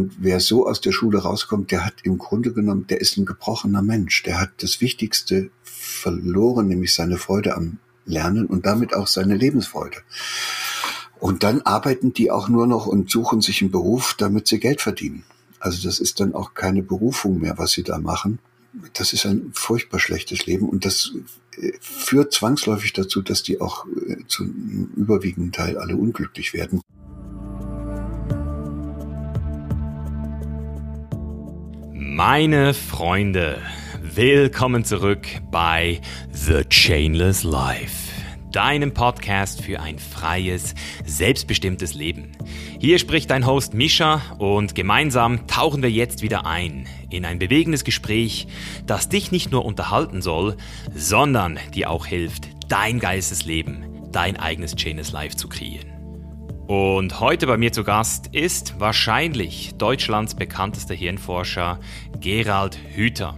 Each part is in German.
Und wer so aus der Schule rauskommt, der hat im Grunde genommen, der ist ein gebrochener Mensch. Der hat das Wichtigste verloren, nämlich seine Freude am Lernen und damit auch seine Lebensfreude. Und dann arbeiten die auch nur noch und suchen sich einen Beruf, damit sie Geld verdienen. Also das ist dann auch keine Berufung mehr, was sie da machen. Das ist ein furchtbar schlechtes Leben und das äh, führt zwangsläufig dazu, dass die auch äh, zum überwiegenden Teil alle unglücklich werden. Meine Freunde, willkommen zurück bei The Chainless Life deinem Podcast für ein freies, selbstbestimmtes Leben. Hier spricht dein Host Mischa und gemeinsam tauchen wir jetzt wieder ein in ein bewegendes Gespräch, das dich nicht nur unterhalten soll, sondern dir auch hilft, dein Geistesleben, dein eigenes Chainless Life zu kreieren. Und heute bei mir zu Gast ist wahrscheinlich Deutschlands bekanntester Hirnforscher Gerald Hüther.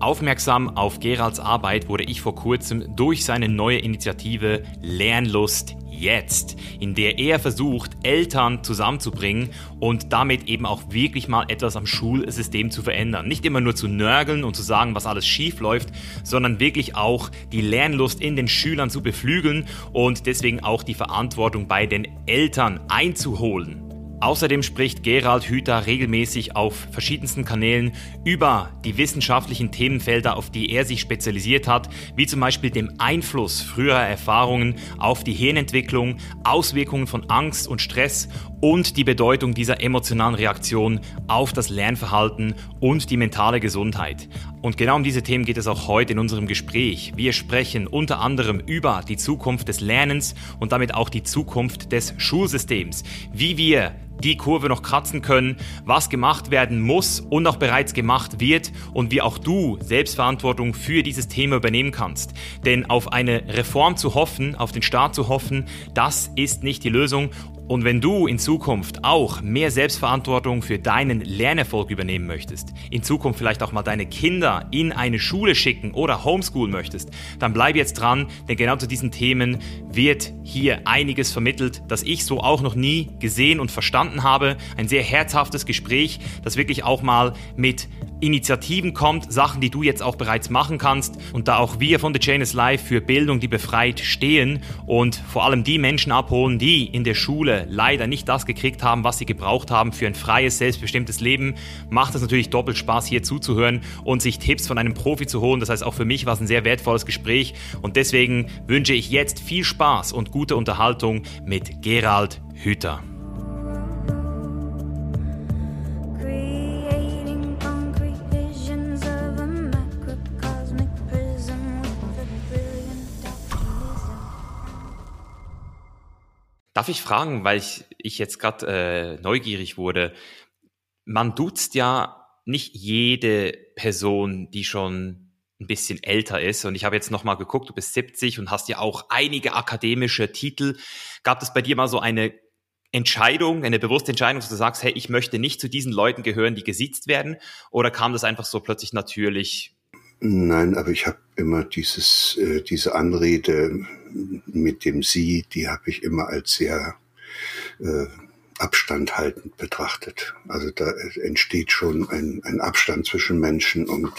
Aufmerksam auf Geralds Arbeit wurde ich vor kurzem durch seine neue Initiative Lernlust jetzt, in der er versucht, Eltern zusammenzubringen und damit eben auch wirklich mal etwas am Schulsystem zu verändern. Nicht immer nur zu nörgeln und zu sagen, was alles schief läuft, sondern wirklich auch die Lernlust in den Schülern zu beflügeln und deswegen auch die Verantwortung bei den Eltern einzuholen. Außerdem spricht Gerald Hüther regelmäßig auf verschiedensten Kanälen über die wissenschaftlichen Themenfelder, auf die er sich spezialisiert hat, wie zum Beispiel dem Einfluss früherer Erfahrungen auf die Hirnentwicklung, Auswirkungen von Angst und Stress und die Bedeutung dieser emotionalen Reaktion auf das Lernverhalten und die mentale Gesundheit. Und genau um diese Themen geht es auch heute in unserem Gespräch. Wir sprechen unter anderem über die Zukunft des Lernens und damit auch die Zukunft des Schulsystems, wie wir die Kurve noch kratzen können, was gemacht werden muss und auch bereits gemacht wird und wie auch du Selbstverantwortung für dieses Thema übernehmen kannst. Denn auf eine Reform zu hoffen, auf den Staat zu hoffen, das ist nicht die Lösung und wenn du in Zukunft auch mehr Selbstverantwortung für deinen Lernerfolg übernehmen möchtest, in Zukunft vielleicht auch mal deine Kinder in eine Schule schicken oder homeschoolen möchtest, dann bleib jetzt dran, denn genau zu diesen Themen wird hier einiges vermittelt, das ich so auch noch nie gesehen und verstanden habe. Ein sehr herzhaftes Gespräch, das wirklich auch mal mit Initiativen kommt, Sachen, die du jetzt auch bereits machen kannst. Und da auch wir von The Chain is Life für Bildung, die befreit stehen und vor allem die Menschen abholen, die in der Schule leider nicht das gekriegt haben, was sie gebraucht haben für ein freies, selbstbestimmtes Leben, macht es natürlich doppelt Spaß, hier zuzuhören und sich Tipps von einem Profi zu holen. Das heißt, auch für mich war es ein sehr wertvolles Gespräch und deswegen wünsche ich jetzt viel Spaß und gute Unterhaltung mit Gerald Hüther. Darf ich fragen, weil ich, ich jetzt gerade äh, neugierig wurde, man duzt ja nicht jede Person, die schon ein bisschen älter ist. Und ich habe jetzt nochmal geguckt, du bist 70 und hast ja auch einige akademische Titel. Gab es bei dir mal so eine Entscheidung, eine bewusste Entscheidung, dass du sagst, hey, ich möchte nicht zu diesen Leuten gehören, die gesiezt werden? Oder kam das einfach so plötzlich natürlich? Nein, aber ich habe immer dieses, äh, diese Anrede mit dem Sie, die habe ich immer als sehr äh, abstandhaltend betrachtet. Also da entsteht schon ein, ein Abstand zwischen Menschen und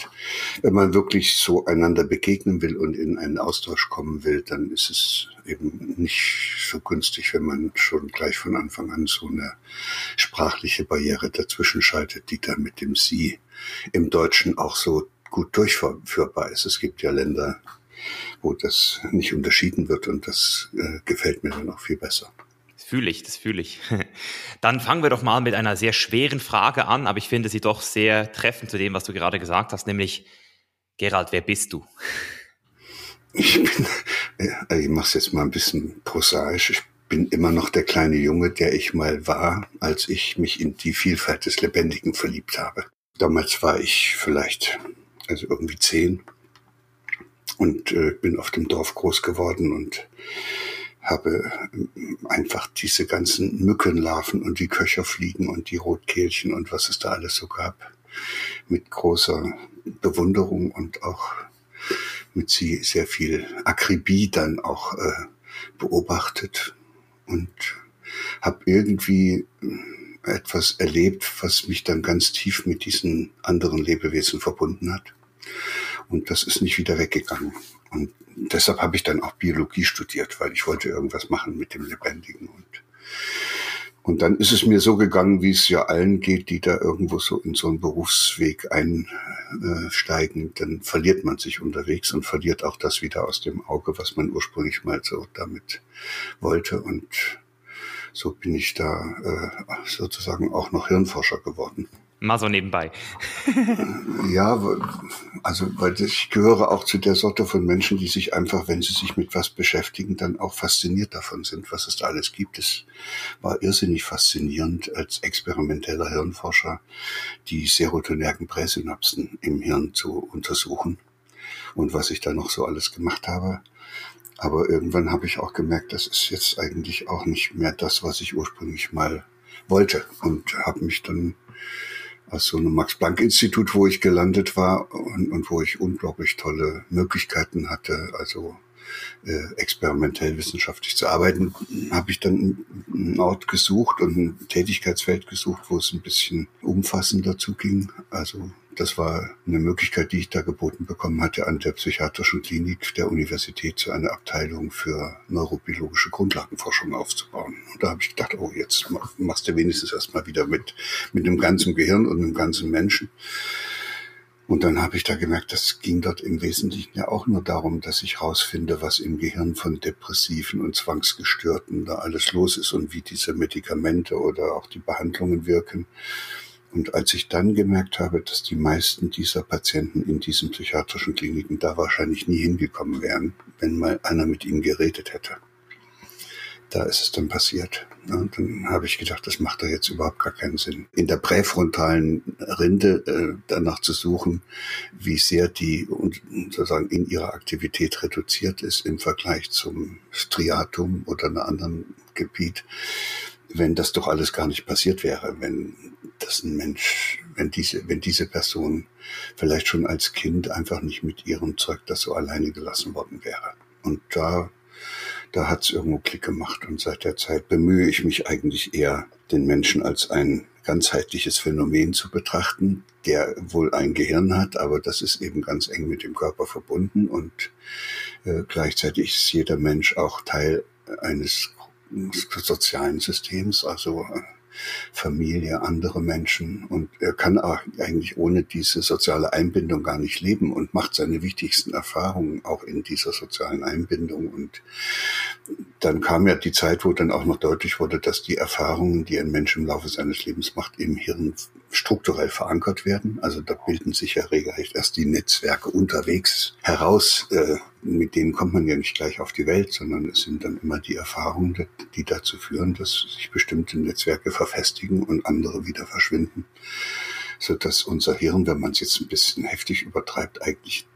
wenn man wirklich so einander begegnen will und in einen Austausch kommen will, dann ist es eben nicht so günstig, wenn man schon gleich von Anfang an so eine sprachliche Barriere dazwischen schaltet, die dann mit dem Sie im Deutschen auch so gut durchführbar ist. Es gibt ja Länder, wo das nicht unterschieden wird und das äh, gefällt mir dann auch viel besser. Das fühle ich, das fühle ich. Dann fangen wir doch mal mit einer sehr schweren Frage an, aber ich finde sie doch sehr treffend zu dem, was du gerade gesagt hast, nämlich Gerald, wer bist du? Ich bin, äh, ich mache es jetzt mal ein bisschen prosaisch. Ich bin immer noch der kleine Junge, der ich mal war, als ich mich in die Vielfalt des Lebendigen verliebt habe. Damals war ich vielleicht, also irgendwie zehn und äh, bin auf dem Dorf groß geworden und habe ähm, einfach diese ganzen Mückenlarven und die Köcherfliegen und die Rotkehlchen und was es da alles so gab mit großer Bewunderung und auch mit sie sehr viel Akribie dann auch äh, beobachtet und habe irgendwie etwas erlebt, was mich dann ganz tief mit diesen anderen Lebewesen verbunden hat. Und das ist nicht wieder weggegangen. Und deshalb habe ich dann auch Biologie studiert, weil ich wollte irgendwas machen mit dem Lebendigen. Und, und dann ist es mir so gegangen, wie es ja allen geht, die da irgendwo so in so einen Berufsweg einsteigen. Dann verliert man sich unterwegs und verliert auch das wieder aus dem Auge, was man ursprünglich mal so damit wollte. Und so bin ich da äh, sozusagen auch noch Hirnforscher geworden. Mal so nebenbei. ja, also weil ich gehöre auch zu der Sorte von Menschen, die sich einfach, wenn sie sich mit was beschäftigen, dann auch fasziniert davon sind, was es da alles gibt. Es war irrsinnig faszinierend als experimenteller Hirnforscher die serotonergen Präsynapsen im Hirn zu untersuchen und was ich da noch so alles gemacht habe. Aber irgendwann habe ich auch gemerkt, das ist jetzt eigentlich auch nicht mehr das, was ich ursprünglich mal wollte und habe mich dann aus so einem Max-Planck-Institut, wo ich gelandet war und, und, wo ich unglaublich tolle Möglichkeiten hatte, also äh, experimentell wissenschaftlich zu arbeiten, habe ich dann einen Ort gesucht und ein Tätigkeitsfeld gesucht, wo es ein bisschen umfassender zuging. Also das war eine Möglichkeit, die ich da geboten bekommen hatte, an der psychiatrischen Klinik der Universität zu einer Abteilung für neurobiologische Grundlagenforschung aufzubauen. Und da habe ich gedacht, oh, jetzt machst du wenigstens erstmal wieder mit, mit einem ganzen Gehirn und einem ganzen Menschen. Und dann habe ich da gemerkt, das ging dort im Wesentlichen ja auch nur darum, dass ich rausfinde, was im Gehirn von Depressiven und Zwangsgestörten da alles los ist und wie diese Medikamente oder auch die Behandlungen wirken. Und als ich dann gemerkt habe, dass die meisten dieser Patienten in diesen psychiatrischen Kliniken da wahrscheinlich nie hingekommen wären, wenn mal einer mit ihnen geredet hätte, da ist es dann passiert. Und dann habe ich gedacht, das macht doch jetzt überhaupt gar keinen Sinn. In der präfrontalen Rinde äh, danach zu suchen, wie sehr die sozusagen in ihrer Aktivität reduziert ist im Vergleich zum Striatum oder einem anderen Gebiet, wenn das doch alles gar nicht passiert wäre, wenn das ein Mensch, wenn diese, wenn diese Person vielleicht schon als Kind einfach nicht mit ihrem Zeug das so alleine gelassen worden wäre. Und da, da hat's irgendwo Klick gemacht. Und seit der Zeit bemühe ich mich eigentlich eher, den Menschen als ein ganzheitliches Phänomen zu betrachten, der wohl ein Gehirn hat, aber das ist eben ganz eng mit dem Körper verbunden und äh, gleichzeitig ist jeder Mensch auch Teil eines sozialen Systems, also äh, Familie, andere Menschen und er kann eigentlich ohne diese soziale Einbindung gar nicht leben und macht seine wichtigsten Erfahrungen auch in dieser sozialen Einbindung und dann kam ja die Zeit, wo dann auch noch deutlich wurde, dass die Erfahrungen, die ein Mensch im Laufe seines Lebens macht, im Hirn strukturell verankert werden. Also da bilden sich ja regelrecht erst die Netzwerke unterwegs heraus. Äh, mit denen kommt man ja nicht gleich auf die Welt, sondern es sind dann immer die Erfahrungen, die dazu führen, dass sich bestimmte Netzwerke verfestigen und andere wieder verschwinden. So dass unser Hirn, wenn man es jetzt ein bisschen heftig übertreibt, eigentlich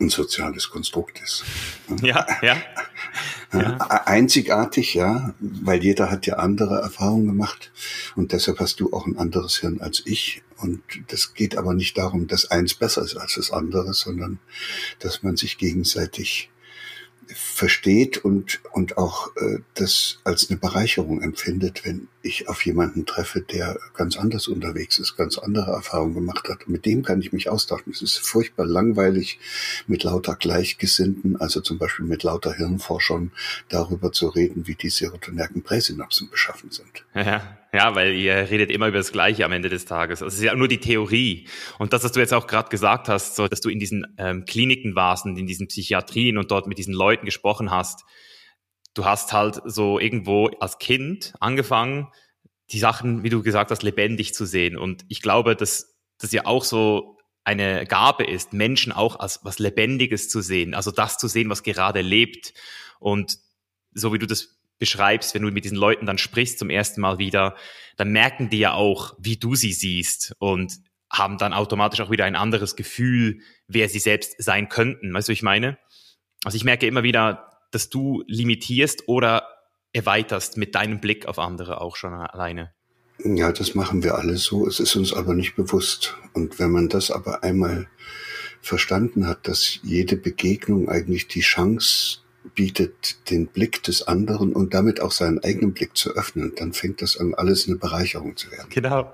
ein soziales Konstrukt ist. Ja, ja. ja. Einzigartig, ja, weil jeder hat ja andere Erfahrungen gemacht und deshalb hast du auch ein anderes Hirn als ich. Und das geht aber nicht darum, dass eins besser ist als das andere, sondern dass man sich gegenseitig versteht und, und auch äh, das als eine Bereicherung empfindet, wenn ich auf jemanden treffe, der ganz anders unterwegs ist, ganz andere Erfahrungen gemacht hat. Mit dem kann ich mich austauschen. Es ist furchtbar langweilig, mit lauter Gleichgesinnten, also zum Beispiel mit lauter Hirnforschern, darüber zu reden, wie die serotonergen Präsynapsen beschaffen sind. Ja, ja, weil ihr redet immer über das Gleiche am Ende des Tages. Also es ist ja nur die Theorie. Und das, was du jetzt auch gerade gesagt hast, so, dass du in diesen ähm, Kliniken warst und in diesen Psychiatrien und dort mit diesen Leuten gesprochen hast, du hast halt so irgendwo als Kind angefangen, die Sachen, wie du gesagt hast, lebendig zu sehen. Und ich glaube, dass das ja auch so eine Gabe ist, Menschen auch als was Lebendiges zu sehen, also das zu sehen, was gerade lebt. Und so wie du das beschreibst, wenn du mit diesen Leuten dann sprichst zum ersten Mal wieder, dann merken die ja auch, wie du sie siehst und haben dann automatisch auch wieder ein anderes Gefühl, wer sie selbst sein könnten. Weißt du, ich meine? Also ich merke immer wieder, dass du limitierst oder erweiterst mit deinem Blick auf andere auch schon alleine? Ja, das machen wir alle so. Es ist uns aber nicht bewusst. Und wenn man das aber einmal verstanden hat, dass jede Begegnung eigentlich die Chance bietet, den Blick des anderen und damit auch seinen eigenen Blick zu öffnen, dann fängt das an, alles eine Bereicherung zu werden. Genau.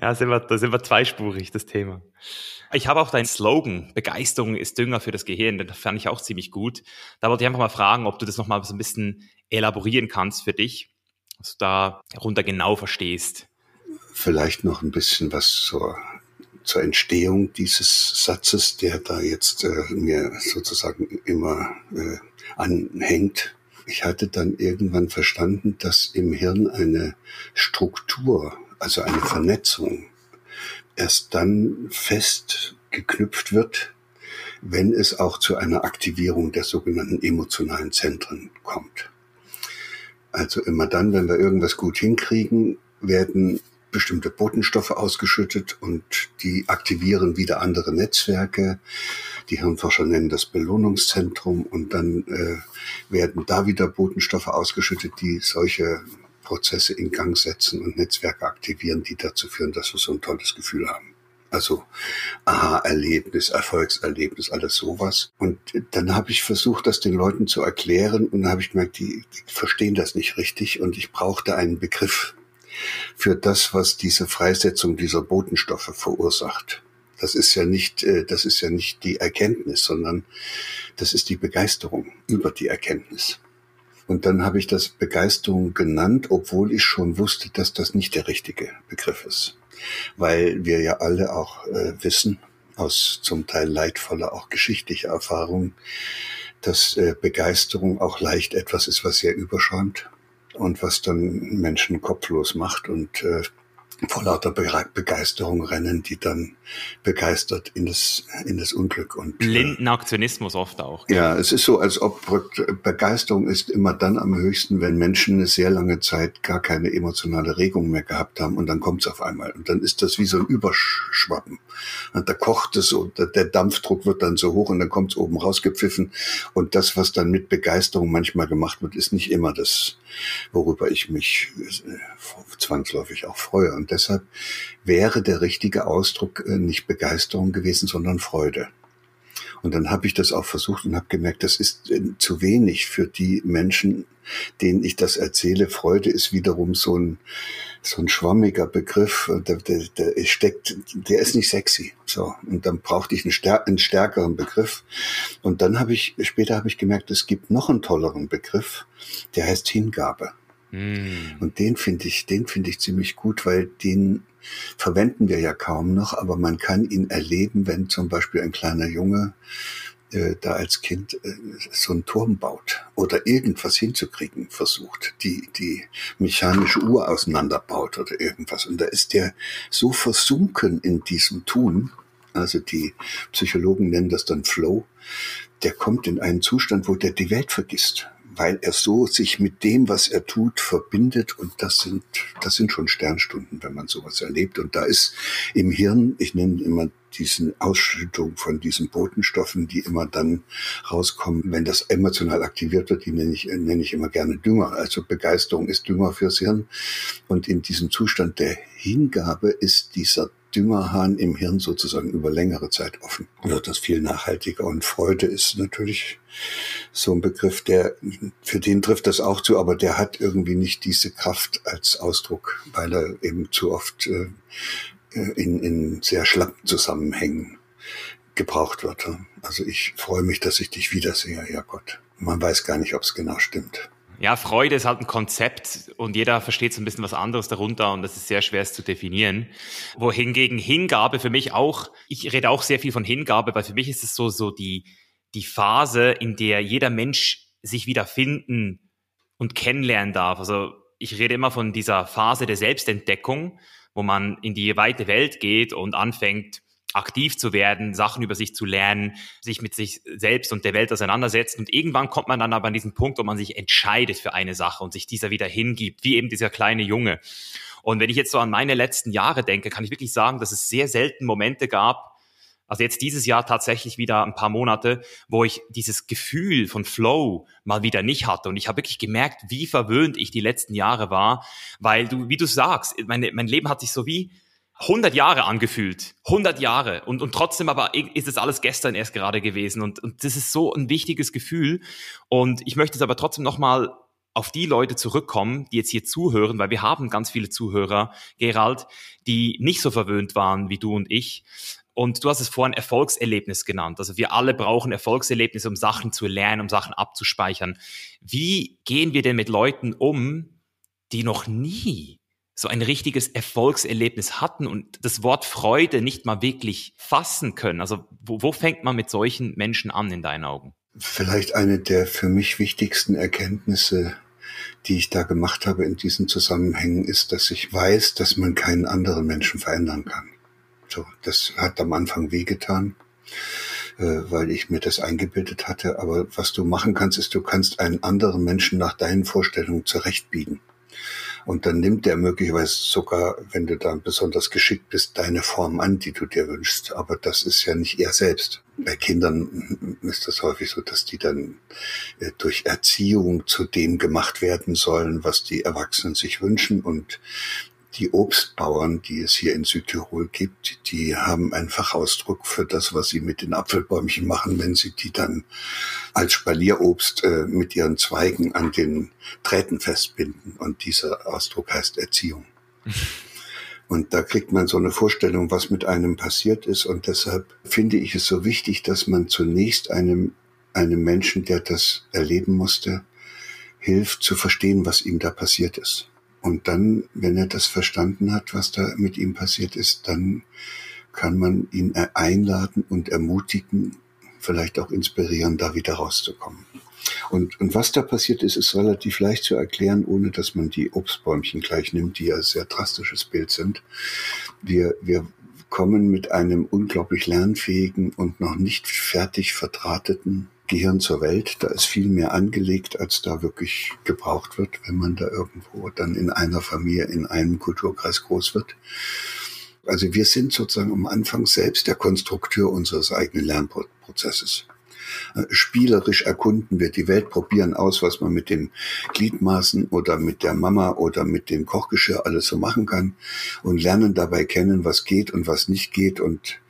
Ja, sind wir, da sind wir zweispurig, das Thema. Ich habe auch deinen Slogan, Begeisterung ist Dünger für das Gehirn, den fand ich auch ziemlich gut. Da wollte ich einfach mal fragen, ob du das nochmal so ein bisschen elaborieren kannst für dich, was du da runter genau verstehst. Vielleicht noch ein bisschen was zur, zur Entstehung dieses Satzes, der da jetzt äh, mir sozusagen immer äh, anhängt. Ich hatte dann irgendwann verstanden, dass im Hirn eine Struktur, also eine Vernetzung erst dann fest geknüpft wird, wenn es auch zu einer Aktivierung der sogenannten emotionalen Zentren kommt. Also immer dann, wenn wir irgendwas gut hinkriegen, werden bestimmte Botenstoffe ausgeschüttet und die aktivieren wieder andere Netzwerke. Die Hirnforscher nennen das Belohnungszentrum und dann äh, werden da wieder Botenstoffe ausgeschüttet, die solche Prozesse in Gang setzen und Netzwerke aktivieren, die dazu führen, dass wir so ein tolles Gefühl haben. Also Aha-Erlebnis, Erfolgserlebnis, alles sowas. Und dann habe ich versucht, das den Leuten zu erklären und habe ich gemerkt, die, die verstehen das nicht richtig und ich brauchte einen Begriff für das, was diese Freisetzung dieser Botenstoffe verursacht. Das ist ja nicht, äh, das ist ja nicht die Erkenntnis, sondern das ist die Begeisterung über die Erkenntnis. Und dann habe ich das Begeisterung genannt, obwohl ich schon wusste, dass das nicht der richtige Begriff ist. Weil wir ja alle auch äh, wissen, aus zum Teil leidvoller, auch geschichtlicher Erfahrung, dass äh, Begeisterung auch leicht etwas ist, was sehr überschäumt und was dann Menschen kopflos macht und äh, vor lauter Begeisterung rennen, die dann begeistert in das, in das Unglück und. Äh, Blinden Aktionismus oft auch. Ja, es ist so, als ob Begeisterung ist immer dann am höchsten, wenn Menschen eine sehr lange Zeit gar keine emotionale Regung mehr gehabt haben und dann kommt es auf einmal. Und dann ist das wie so ein Überschwappen. Und da kocht es und der Dampfdruck wird dann so hoch und dann kommt es oben rausgepfiffen. Und das, was dann mit Begeisterung manchmal gemacht wird, ist nicht immer das, worüber ich mich äh, zwangsläufig auch freue. Und deshalb wäre der richtige Ausdruck äh, nicht Begeisterung gewesen, sondern Freude. Und dann habe ich das auch versucht und habe gemerkt, das ist äh, zu wenig für die Menschen, denen ich das erzähle. Freude ist wiederum so ein, so ein schwammiger Begriff, der, der, der steckt, der ist nicht sexy. So. Und dann brauchte ich einen, stär einen stärkeren Begriff. Und dann habe ich, später habe ich gemerkt, es gibt noch einen tolleren Begriff, der heißt Hingabe. Mm. Und den finde ich, den finde ich ziemlich gut, weil den verwenden wir ja kaum noch, aber man kann ihn erleben, wenn zum Beispiel ein kleiner Junge äh, da als Kind äh, so einen Turm baut oder irgendwas hinzukriegen versucht, die, die mechanische Uhr auseinanderbaut oder irgendwas. Und da ist der so versunken in diesem Tun, also die Psychologen nennen das dann Flow, der kommt in einen Zustand, wo der die Welt vergisst weil er so sich mit dem, was er tut, verbindet. Und das sind, das sind schon Sternstunden, wenn man sowas erlebt. Und da ist im Hirn, ich nenne immer diesen Ausschüttung von diesen Botenstoffen, die immer dann rauskommen, wenn das emotional aktiviert wird, die nenne ich, nenne ich immer gerne Dünger. Also Begeisterung ist Dünger fürs Hirn. Und in diesem Zustand der Hingabe ist dieser Düngerhahn im Hirn sozusagen über längere Zeit offen. Wird das viel nachhaltiger. Und Freude ist natürlich so ein Begriff, der, für den trifft das auch zu, aber der hat irgendwie nicht diese Kraft als Ausdruck, weil er eben zu oft äh, in, in sehr schlappen Zusammenhängen gebraucht wird. Also ich freue mich, dass ich dich wiedersehe, ja Gott. Man weiß gar nicht, ob es genau stimmt. Ja, Freude ist halt ein Konzept und jeder versteht so ein bisschen was anderes darunter und das ist sehr schwer es zu definieren. Wohingegen Hingabe für mich auch, ich rede auch sehr viel von Hingabe, weil für mich ist es so, so die, die Phase, in der jeder Mensch sich wieder finden und kennenlernen darf. Also ich rede immer von dieser Phase der Selbstentdeckung, wo man in die weite Welt geht und anfängt, aktiv zu werden, Sachen über sich zu lernen, sich mit sich selbst und der Welt auseinandersetzt. Und irgendwann kommt man dann aber an diesen Punkt, wo man sich entscheidet für eine Sache und sich dieser wieder hingibt, wie eben dieser kleine Junge. Und wenn ich jetzt so an meine letzten Jahre denke, kann ich wirklich sagen, dass es sehr selten Momente gab, also jetzt dieses Jahr tatsächlich wieder ein paar Monate, wo ich dieses Gefühl von Flow mal wieder nicht hatte. Und ich habe wirklich gemerkt, wie verwöhnt ich die letzten Jahre war, weil du, wie du sagst, meine, mein Leben hat sich so wie 100 Jahre angefühlt. 100 Jahre. Und, und trotzdem aber ist es alles gestern erst gerade gewesen. Und, und das ist so ein wichtiges Gefühl. Und ich möchte es aber trotzdem nochmal auf die Leute zurückkommen, die jetzt hier zuhören, weil wir haben ganz viele Zuhörer, Gerald, die nicht so verwöhnt waren wie du und ich. Und du hast es vorhin Erfolgserlebnis genannt. Also wir alle brauchen Erfolgserlebnisse, um Sachen zu lernen, um Sachen abzuspeichern. Wie gehen wir denn mit Leuten um, die noch nie so ein richtiges Erfolgserlebnis hatten und das Wort Freude nicht mal wirklich fassen können? Also wo, wo fängt man mit solchen Menschen an in deinen Augen? Vielleicht eine der für mich wichtigsten Erkenntnisse, die ich da gemacht habe in diesen Zusammenhängen, ist, dass ich weiß, dass man keinen anderen Menschen verändern kann. So, das hat am Anfang wehgetan, äh, weil ich mir das eingebildet hatte. Aber was du machen kannst, ist, du kannst einen anderen Menschen nach deinen Vorstellungen zurechtbiegen. Und dann nimmt der möglicherweise sogar, wenn du dann besonders geschickt bist, deine Form an, die du dir wünschst. Aber das ist ja nicht er selbst. Bei Kindern ist das häufig so, dass die dann äh, durch Erziehung zu dem gemacht werden sollen, was die Erwachsenen sich wünschen. Und die Obstbauern, die es hier in Südtirol gibt, die haben einfach Ausdruck für das, was sie mit den Apfelbäumchen machen, wenn sie die dann als Spalierobst äh, mit ihren Zweigen an den Drähten festbinden. Und dieser Ausdruck heißt Erziehung. Und da kriegt man so eine Vorstellung, was mit einem passiert ist. Und deshalb finde ich es so wichtig, dass man zunächst einem, einem Menschen, der das erleben musste, hilft zu verstehen, was ihm da passiert ist. Und dann, wenn er das verstanden hat, was da mit ihm passiert ist, dann kann man ihn einladen und ermutigen, vielleicht auch inspirieren, da wieder rauszukommen. Und, und was da passiert ist, ist relativ leicht zu erklären, ohne dass man die Obstbäumchen gleich nimmt, die ja sehr drastisches Bild sind. Wir, wir kommen mit einem unglaublich lernfähigen und noch nicht fertig verdrahteten Gehirn zur Welt. Da ist viel mehr angelegt, als da wirklich gebraucht wird, wenn man da irgendwo dann in einer Familie, in einem Kulturkreis groß wird. Also wir sind sozusagen am Anfang selbst der Konstrukteur unseres eigenen Lernprozesses. Äh, spielerisch erkunden wir die Welt, probieren aus, was man mit den Gliedmaßen oder mit der Mama oder mit dem Kochgeschirr alles so machen kann und lernen dabei kennen, was geht und was nicht geht und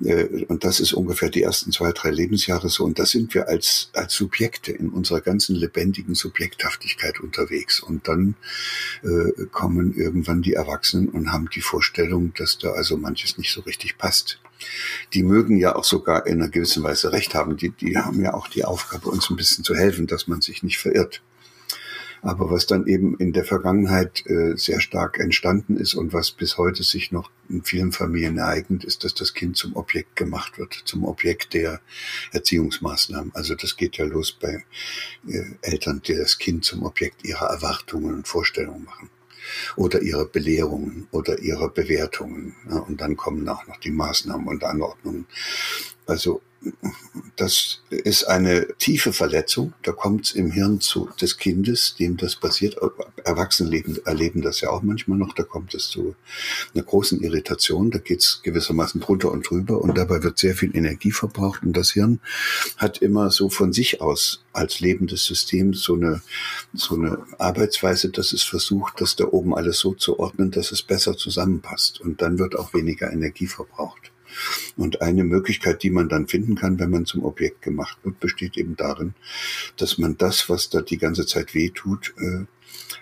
und das ist ungefähr die ersten zwei, drei Lebensjahre so. Und da sind wir als, als Subjekte in unserer ganzen lebendigen Subjekthaftigkeit unterwegs. Und dann äh, kommen irgendwann die Erwachsenen und haben die Vorstellung, dass da also manches nicht so richtig passt. Die mögen ja auch sogar in einer gewissen Weise recht haben. Die, die haben ja auch die Aufgabe, uns ein bisschen zu helfen, dass man sich nicht verirrt. Aber was dann eben in der Vergangenheit äh, sehr stark entstanden ist und was bis heute sich noch in vielen Familien ereignet, ist, dass das Kind zum Objekt gemacht wird, zum Objekt der Erziehungsmaßnahmen. Also das geht ja los bei äh, Eltern, die das Kind zum Objekt ihrer Erwartungen und Vorstellungen machen oder ihrer Belehrungen oder ihrer Bewertungen. Ja, und dann kommen auch noch die Maßnahmen und Anordnungen. Also das ist eine tiefe Verletzung. Da kommt es im Hirn zu, des Kindes, dem das passiert. Erwachsene leben, erleben das ja auch manchmal noch. Da kommt es zu einer großen Irritation. Da geht es gewissermaßen drunter und drüber. Und dabei wird sehr viel Energie verbraucht. Und das Hirn hat immer so von sich aus als lebendes System so eine, so eine Arbeitsweise, dass es versucht, das da oben alles so zu ordnen, dass es besser zusammenpasst. Und dann wird auch weniger Energie verbraucht. Und eine Möglichkeit, die man dann finden kann, wenn man zum Objekt gemacht wird, besteht eben darin, dass man das, was da die ganze Zeit weh tut, äh,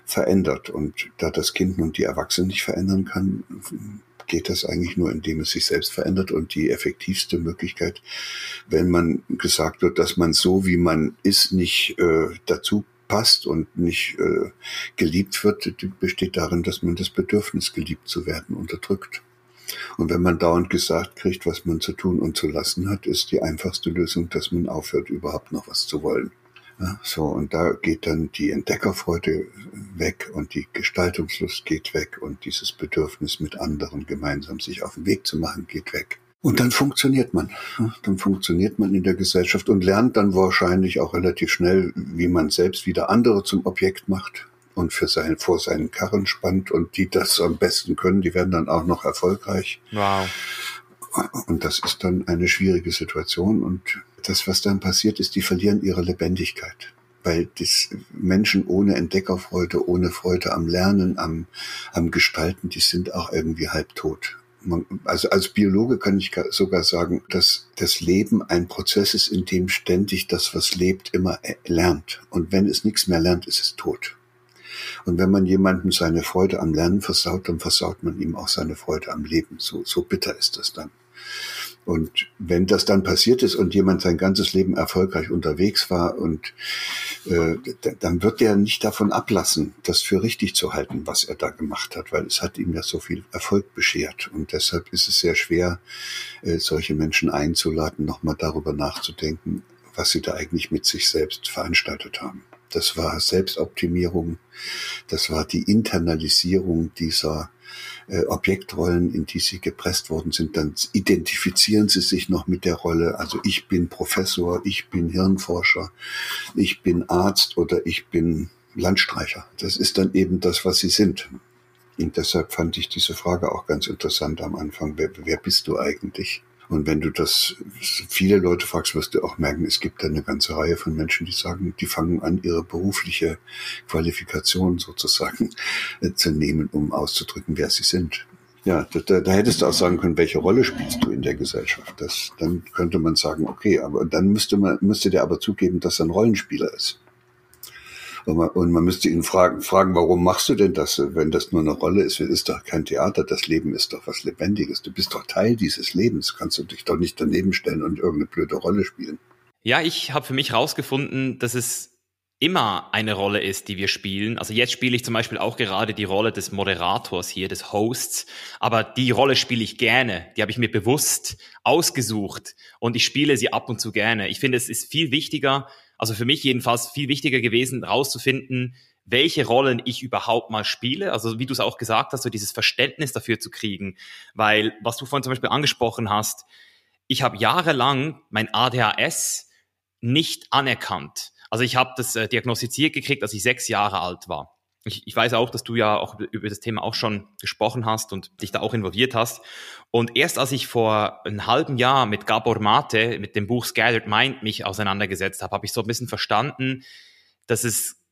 verändert. Und da das Kind nun die Erwachsenen nicht verändern kann, geht das eigentlich nur, indem es sich selbst verändert. Und die effektivste Möglichkeit, wenn man gesagt wird, dass man so, wie man ist, nicht äh, dazu passt und nicht äh, geliebt wird, besteht darin, dass man das Bedürfnis, geliebt zu werden, unterdrückt. Und wenn man dauernd gesagt kriegt, was man zu tun und zu lassen hat, ist die einfachste Lösung, dass man aufhört, überhaupt noch was zu wollen. Ja, so, und da geht dann die Entdeckerfreude weg und die Gestaltungslust geht weg und dieses Bedürfnis mit anderen gemeinsam sich auf den Weg zu machen geht weg. Und dann funktioniert man. Dann funktioniert man in der Gesellschaft und lernt dann wahrscheinlich auch relativ schnell, wie man selbst wieder andere zum Objekt macht und für sein, vor seinen Karren spannt und die das am besten können, die werden dann auch noch erfolgreich. Wow. Und das ist dann eine schwierige Situation und das, was dann passiert ist, die verlieren ihre Lebendigkeit weil das Menschen ohne Entdeckerfreude, ohne Freude am Lernen, am, am Gestalten, die sind auch irgendwie halb tot. Man, also als Biologe kann ich sogar sagen, dass das Leben ein Prozess ist, in dem ständig das, was lebt, immer äh, lernt. Und wenn es nichts mehr lernt, ist es tot. Und wenn man jemandem seine Freude am Lernen versaut, dann versaut man ihm auch seine Freude am Leben. So, so bitter ist das dann. Und wenn das dann passiert ist und jemand sein ganzes Leben erfolgreich unterwegs war und äh, dann wird er nicht davon ablassen, das für richtig zu halten, was er da gemacht hat, weil es hat ihm ja so viel Erfolg beschert. Und deshalb ist es sehr schwer, äh, solche Menschen einzuladen, nochmal darüber nachzudenken, was sie da eigentlich mit sich selbst veranstaltet haben. Das war Selbstoptimierung, das war die Internalisierung dieser äh, Objektrollen, in die sie gepresst worden sind, dann identifizieren sie sich noch mit der Rolle. Also ich bin Professor, ich bin Hirnforscher, ich bin Arzt oder ich bin Landstreicher. Das ist dann eben das, was sie sind. Und deshalb fand ich diese Frage auch ganz interessant am Anfang. Wer, wer bist du eigentlich? Und wenn du das viele Leute fragst, wirst du auch merken, es gibt eine ganze Reihe von Menschen, die sagen, die fangen an, ihre berufliche Qualifikation sozusagen äh, zu nehmen, um auszudrücken, wer sie sind. Ja, da, da hättest du auch sagen können, welche Rolle spielst du in der Gesellschaft? Das, dann könnte man sagen, okay, aber dann müsste man, müsste der aber zugeben, dass er ein Rollenspieler ist. Und man, müsste ihn fragen, fragen, warum machst du denn das, wenn das nur eine Rolle ist? Es ist doch kein Theater, das Leben ist doch was Lebendiges. Du bist doch Teil dieses Lebens. Kannst du dich doch nicht daneben stellen und irgendeine blöde Rolle spielen. Ja, ich habe für mich herausgefunden, dass es immer eine Rolle ist, die wir spielen. Also jetzt spiele ich zum Beispiel auch gerade die Rolle des Moderators hier, des Hosts, aber die Rolle spiele ich gerne, die habe ich mir bewusst ausgesucht und ich spiele sie ab und zu gerne. Ich finde, es ist viel wichtiger, also für mich jedenfalls viel wichtiger gewesen, herauszufinden, welche Rollen ich überhaupt mal spiele. Also wie du es auch gesagt hast, so dieses Verständnis dafür zu kriegen. Weil, was du vorhin zum Beispiel angesprochen hast, ich habe jahrelang mein ADHS nicht anerkannt. Also ich habe das äh, diagnostiziert gekriegt, als ich sechs Jahre alt war ich, ich weiß auch, dass du ja auch über das Thema auch schon gesprochen hast und dich da auch involviert hast. Und erst als ich vor einem halben Jahr mit Gabor Mate, mit dem Buch Scattered Mind, mich auseinandergesetzt habe, habe ich so ein bisschen verstanden, dass es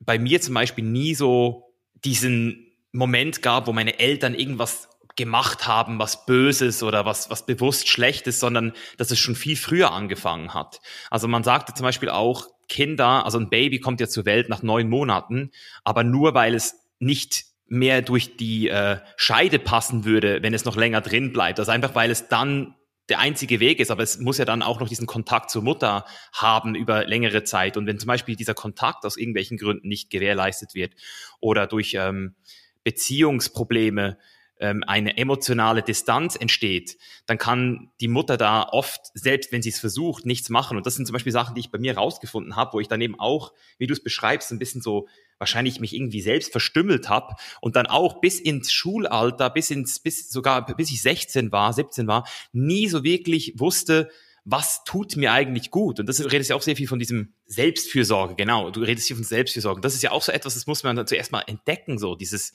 bei mir zum Beispiel nie so diesen Moment gab, wo meine Eltern irgendwas gemacht haben, was Böses oder was, was bewusst Schlechtes, sondern dass es schon viel früher angefangen hat. Also man sagte zum Beispiel auch, Kinder, also ein Baby kommt ja zur Welt nach neun Monaten, aber nur weil es nicht mehr durch die äh, Scheide passen würde, wenn es noch länger drin bleibt. Also einfach, weil es dann der einzige Weg ist, aber es muss ja dann auch noch diesen Kontakt zur Mutter haben über längere Zeit. Und wenn zum Beispiel dieser Kontakt aus irgendwelchen Gründen nicht gewährleistet wird oder durch ähm, Beziehungsprobleme ähm, eine emotionale Distanz entsteht, dann kann die Mutter da oft, selbst wenn sie es versucht, nichts machen. Und das sind zum Beispiel Sachen, die ich bei mir rausgefunden habe, wo ich dann eben auch, wie du es beschreibst, ein bisschen so wahrscheinlich mich irgendwie selbst verstümmelt habe und dann auch bis ins Schulalter, bis ins, bis sogar bis ich 16 war, 17 war, nie so wirklich wusste, was tut mir eigentlich gut? Und das redest ja auch sehr viel von diesem Selbstfürsorge, genau. Du redest hier von Selbstfürsorge. Das ist ja auch so etwas, das muss man dann zuerst mal entdecken, so dieses,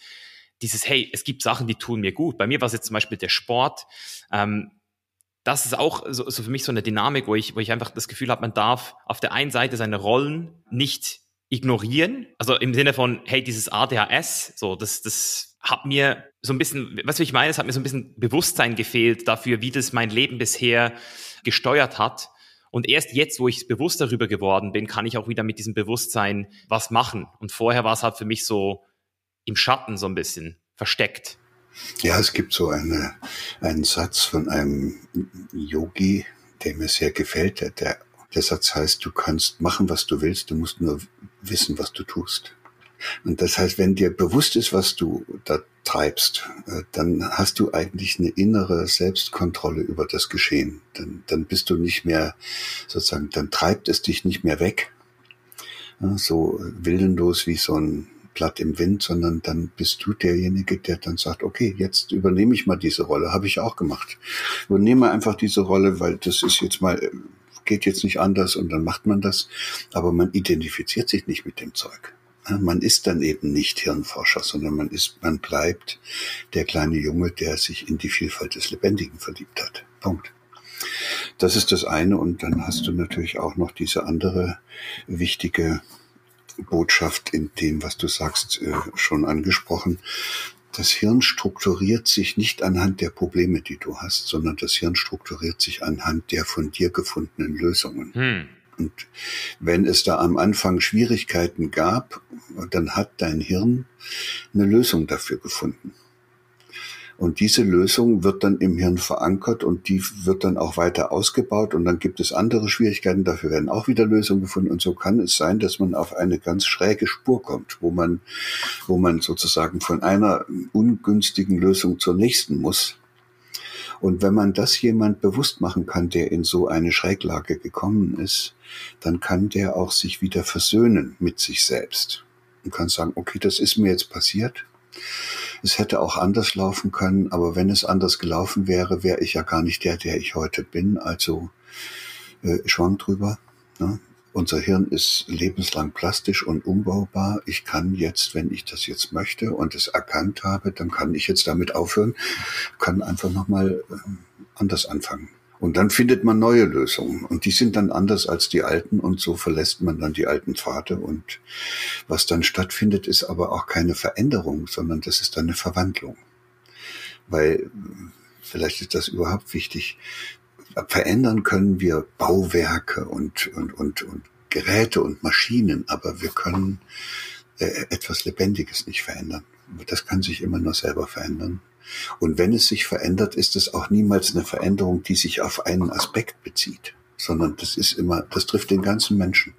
dieses, hey, es gibt Sachen, die tun mir gut. Bei mir war es jetzt zum Beispiel der Sport. Ähm, das ist auch so, so für mich so eine Dynamik, wo ich, wo ich einfach das Gefühl habe, man darf auf der einen Seite seine Rollen nicht ignorieren. Also im Sinne von, hey, dieses ADHS, so, das, das hat mir so ein bisschen, was ich meine, es hat mir so ein bisschen Bewusstsein gefehlt dafür, wie das mein Leben bisher gesteuert hat. Und erst jetzt, wo ich bewusst darüber geworden bin, kann ich auch wieder mit diesem Bewusstsein was machen. Und vorher war es halt für mich so, im Schatten so ein bisschen versteckt. Ja, es gibt so eine, einen Satz von einem Yogi, der mir sehr gefällt. Der, der Satz heißt, du kannst machen, was du willst, du musst nur wissen, was du tust. Und das heißt, wenn dir bewusst ist, was du da treibst, äh, dann hast du eigentlich eine innere Selbstkontrolle über das Geschehen. Dann, dann bist du nicht mehr sozusagen, dann treibt es dich nicht mehr weg. So willenlos wie so ein Blatt im Wind, sondern dann bist du derjenige, der dann sagt, okay, jetzt übernehme ich mal diese Rolle, habe ich auch gemacht. Übernehme einfach diese Rolle, weil das ist jetzt mal, geht jetzt nicht anders und dann macht man das, aber man identifiziert sich nicht mit dem Zeug. Man ist dann eben nicht Hirnforscher, sondern man ist, man bleibt der kleine Junge, der sich in die Vielfalt des Lebendigen verliebt hat. Punkt. Das ist das eine. Und dann hast du natürlich auch noch diese andere wichtige Botschaft in dem, was du sagst, äh, schon angesprochen. Das Hirn strukturiert sich nicht anhand der Probleme, die du hast, sondern das Hirn strukturiert sich anhand der von dir gefundenen Lösungen. Hm. Und wenn es da am Anfang Schwierigkeiten gab, dann hat dein Hirn eine Lösung dafür gefunden. Und diese Lösung wird dann im Hirn verankert und die wird dann auch weiter ausgebaut. Und dann gibt es andere Schwierigkeiten, dafür werden auch wieder Lösungen gefunden. Und so kann es sein, dass man auf eine ganz schräge Spur kommt, wo man, wo man sozusagen von einer ungünstigen Lösung zur nächsten muss. Und wenn man das jemand bewusst machen kann, der in so eine Schräglage gekommen ist, dann kann der auch sich wieder versöhnen mit sich selbst und kann sagen, okay, das ist mir jetzt passiert es hätte auch anders laufen können, aber wenn es anders gelaufen wäre, wäre ich ja gar nicht der, der ich heute bin. Also äh, schwamm drüber. Ne? Unser Hirn ist lebenslang plastisch und umbaubar. Ich kann jetzt, wenn ich das jetzt möchte und es erkannt habe, dann kann ich jetzt damit aufhören, kann einfach nochmal äh, anders anfangen. Und dann findet man neue Lösungen. Und die sind dann anders als die alten. Und so verlässt man dann die alten Pfade. Und was dann stattfindet, ist aber auch keine Veränderung, sondern das ist dann eine Verwandlung. Weil, vielleicht ist das überhaupt wichtig, verändern können wir Bauwerke und, und, und, und Geräte und Maschinen, aber wir können äh, etwas Lebendiges nicht verändern. Das kann sich immer nur selber verändern. Und wenn es sich verändert, ist es auch niemals eine Veränderung, die sich auf einen Aspekt bezieht, sondern das ist immer, das trifft den ganzen Menschen.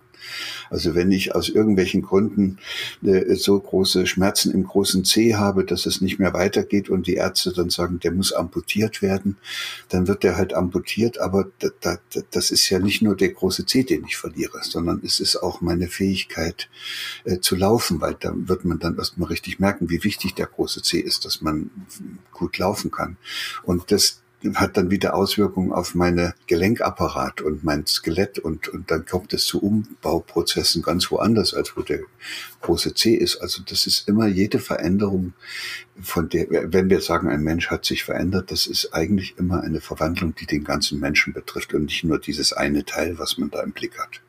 Also wenn ich aus irgendwelchen Gründen äh, so große Schmerzen im großen C habe, dass es nicht mehr weitergeht und die Ärzte dann sagen, der muss amputiert werden, dann wird der halt amputiert. Aber da, da, das ist ja nicht nur der große C, den ich verliere, sondern es ist auch meine Fähigkeit äh, zu laufen, weil da wird man dann erstmal richtig merken, wie wichtig der große C ist, dass man gut laufen kann. Und das hat dann wieder Auswirkungen auf meine Gelenkapparat und mein Skelett und, und dann kommt es zu Umbauprozessen ganz woanders, als wo der große C ist. Also das ist immer jede Veränderung, von der, wenn wir sagen, ein Mensch hat sich verändert, das ist eigentlich immer eine Verwandlung, die den ganzen Menschen betrifft und nicht nur dieses eine Teil, was man da im Blick hat.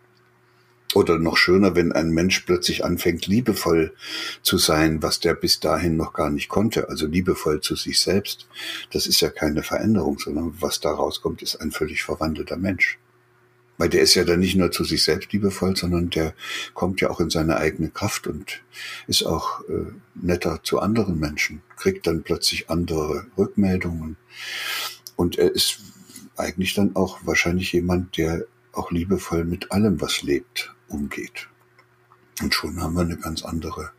Oder noch schöner, wenn ein Mensch plötzlich anfängt, liebevoll zu sein, was der bis dahin noch gar nicht konnte. Also liebevoll zu sich selbst. Das ist ja keine Veränderung, sondern was da rauskommt, ist ein völlig verwandelter Mensch. Weil der ist ja dann nicht nur zu sich selbst liebevoll, sondern der kommt ja auch in seine eigene Kraft und ist auch äh, netter zu anderen Menschen, kriegt dann plötzlich andere Rückmeldungen. Und er ist eigentlich dann auch wahrscheinlich jemand, der auch liebevoll mit allem, was lebt, umgeht. Und schon haben wir eine ganz andere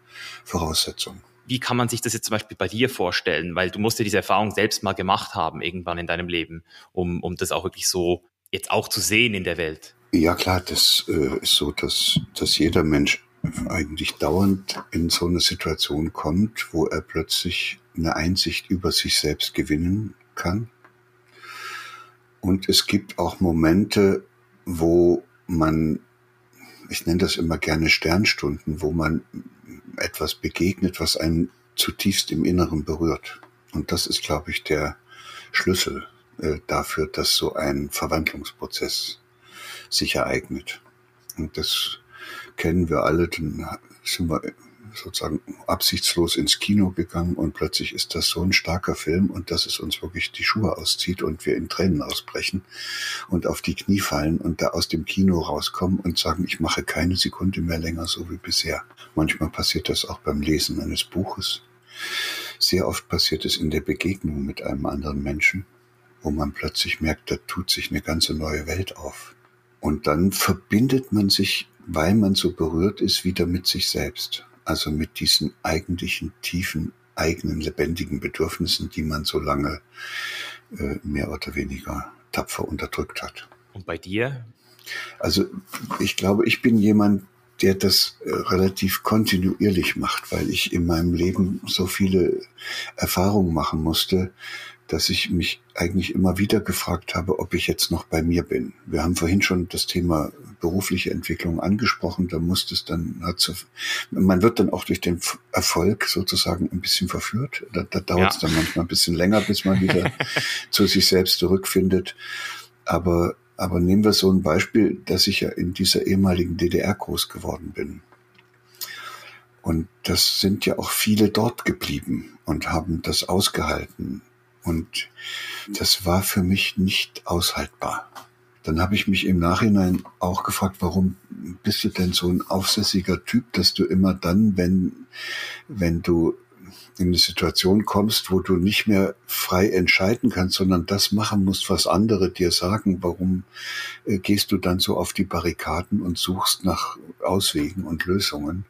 Voraussetzung. Wie kann man sich das jetzt zum Beispiel bei dir vorstellen? Weil du musst ja diese Erfahrung selbst mal gemacht haben, irgendwann in deinem Leben, um, um das auch wirklich so jetzt auch zu sehen in der Welt. Ja klar, das äh, ist so, dass, dass jeder Mensch eigentlich dauernd in so eine Situation kommt, wo er plötzlich eine Einsicht über sich selbst gewinnen kann. Und es gibt auch Momente, wo man ich nenne das immer gerne Sternstunden, wo man etwas begegnet, was einen zutiefst im Inneren berührt. Und das ist, glaube ich, der Schlüssel äh, dafür, dass so ein Verwandlungsprozess sich ereignet. Und das kennen wir alle, dann sind wir sozusagen absichtslos ins Kino gegangen und plötzlich ist das so ein starker Film und dass es uns wirklich die Schuhe auszieht und wir in Tränen ausbrechen und auf die Knie fallen und da aus dem Kino rauskommen und sagen, ich mache keine Sekunde mehr länger so wie bisher. Manchmal passiert das auch beim Lesen eines Buches. Sehr oft passiert es in der Begegnung mit einem anderen Menschen, wo man plötzlich merkt, da tut sich eine ganze neue Welt auf. Und dann verbindet man sich, weil man so berührt ist, wieder mit sich selbst also mit diesen eigentlichen tiefen, eigenen, lebendigen Bedürfnissen, die man so lange äh, mehr oder weniger tapfer unterdrückt hat. Und bei dir? Also ich glaube, ich bin jemand, der das äh, relativ kontinuierlich macht, weil ich in meinem Leben so viele Erfahrungen machen musste, dass ich mich eigentlich immer wieder gefragt habe, ob ich jetzt noch bei mir bin. Wir haben vorhin schon das Thema berufliche Entwicklung angesprochen. Da muss es dann, man wird dann auch durch den Erfolg sozusagen ein bisschen verführt. Da, da dauert es ja. dann manchmal ein bisschen länger, bis man wieder zu sich selbst zurückfindet. Aber, aber nehmen wir so ein Beispiel, dass ich ja in dieser ehemaligen DDR groß geworden bin. Und das sind ja auch viele dort geblieben und haben das ausgehalten. Und das war für mich nicht aushaltbar. Dann habe ich mich im Nachhinein auch gefragt, warum bist du denn so ein aufsässiger Typ, dass du immer dann, wenn, wenn du in eine Situation kommst, wo du nicht mehr frei entscheiden kannst, sondern das machen musst, was andere dir sagen, warum äh, gehst du dann so auf die Barrikaden und suchst nach Auswegen und Lösungen?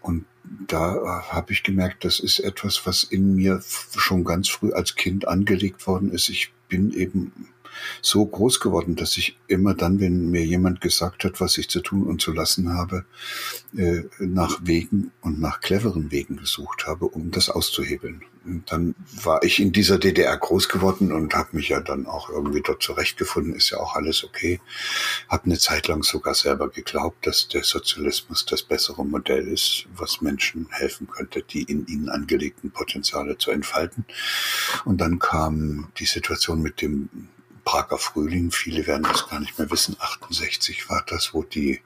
Und da äh, habe ich gemerkt, das ist etwas, was in mir schon ganz früh als Kind angelegt worden ist. Ich bin eben so groß geworden, dass ich immer dann, wenn mir jemand gesagt hat, was ich zu tun und zu lassen habe, äh, nach Wegen und nach cleveren Wegen gesucht habe, um das auszuhebeln. Und dann war ich in dieser DDR groß geworden und habe mich ja dann auch irgendwie dort zurechtgefunden, ist ja auch alles okay. Habe eine Zeit lang sogar selber geglaubt, dass der Sozialismus das bessere Modell ist, was Menschen helfen könnte, die in ihnen angelegten Potenziale zu entfalten. Und dann kam die Situation mit dem Prager Frühling, viele werden das gar nicht mehr wissen, 68 war das, wo die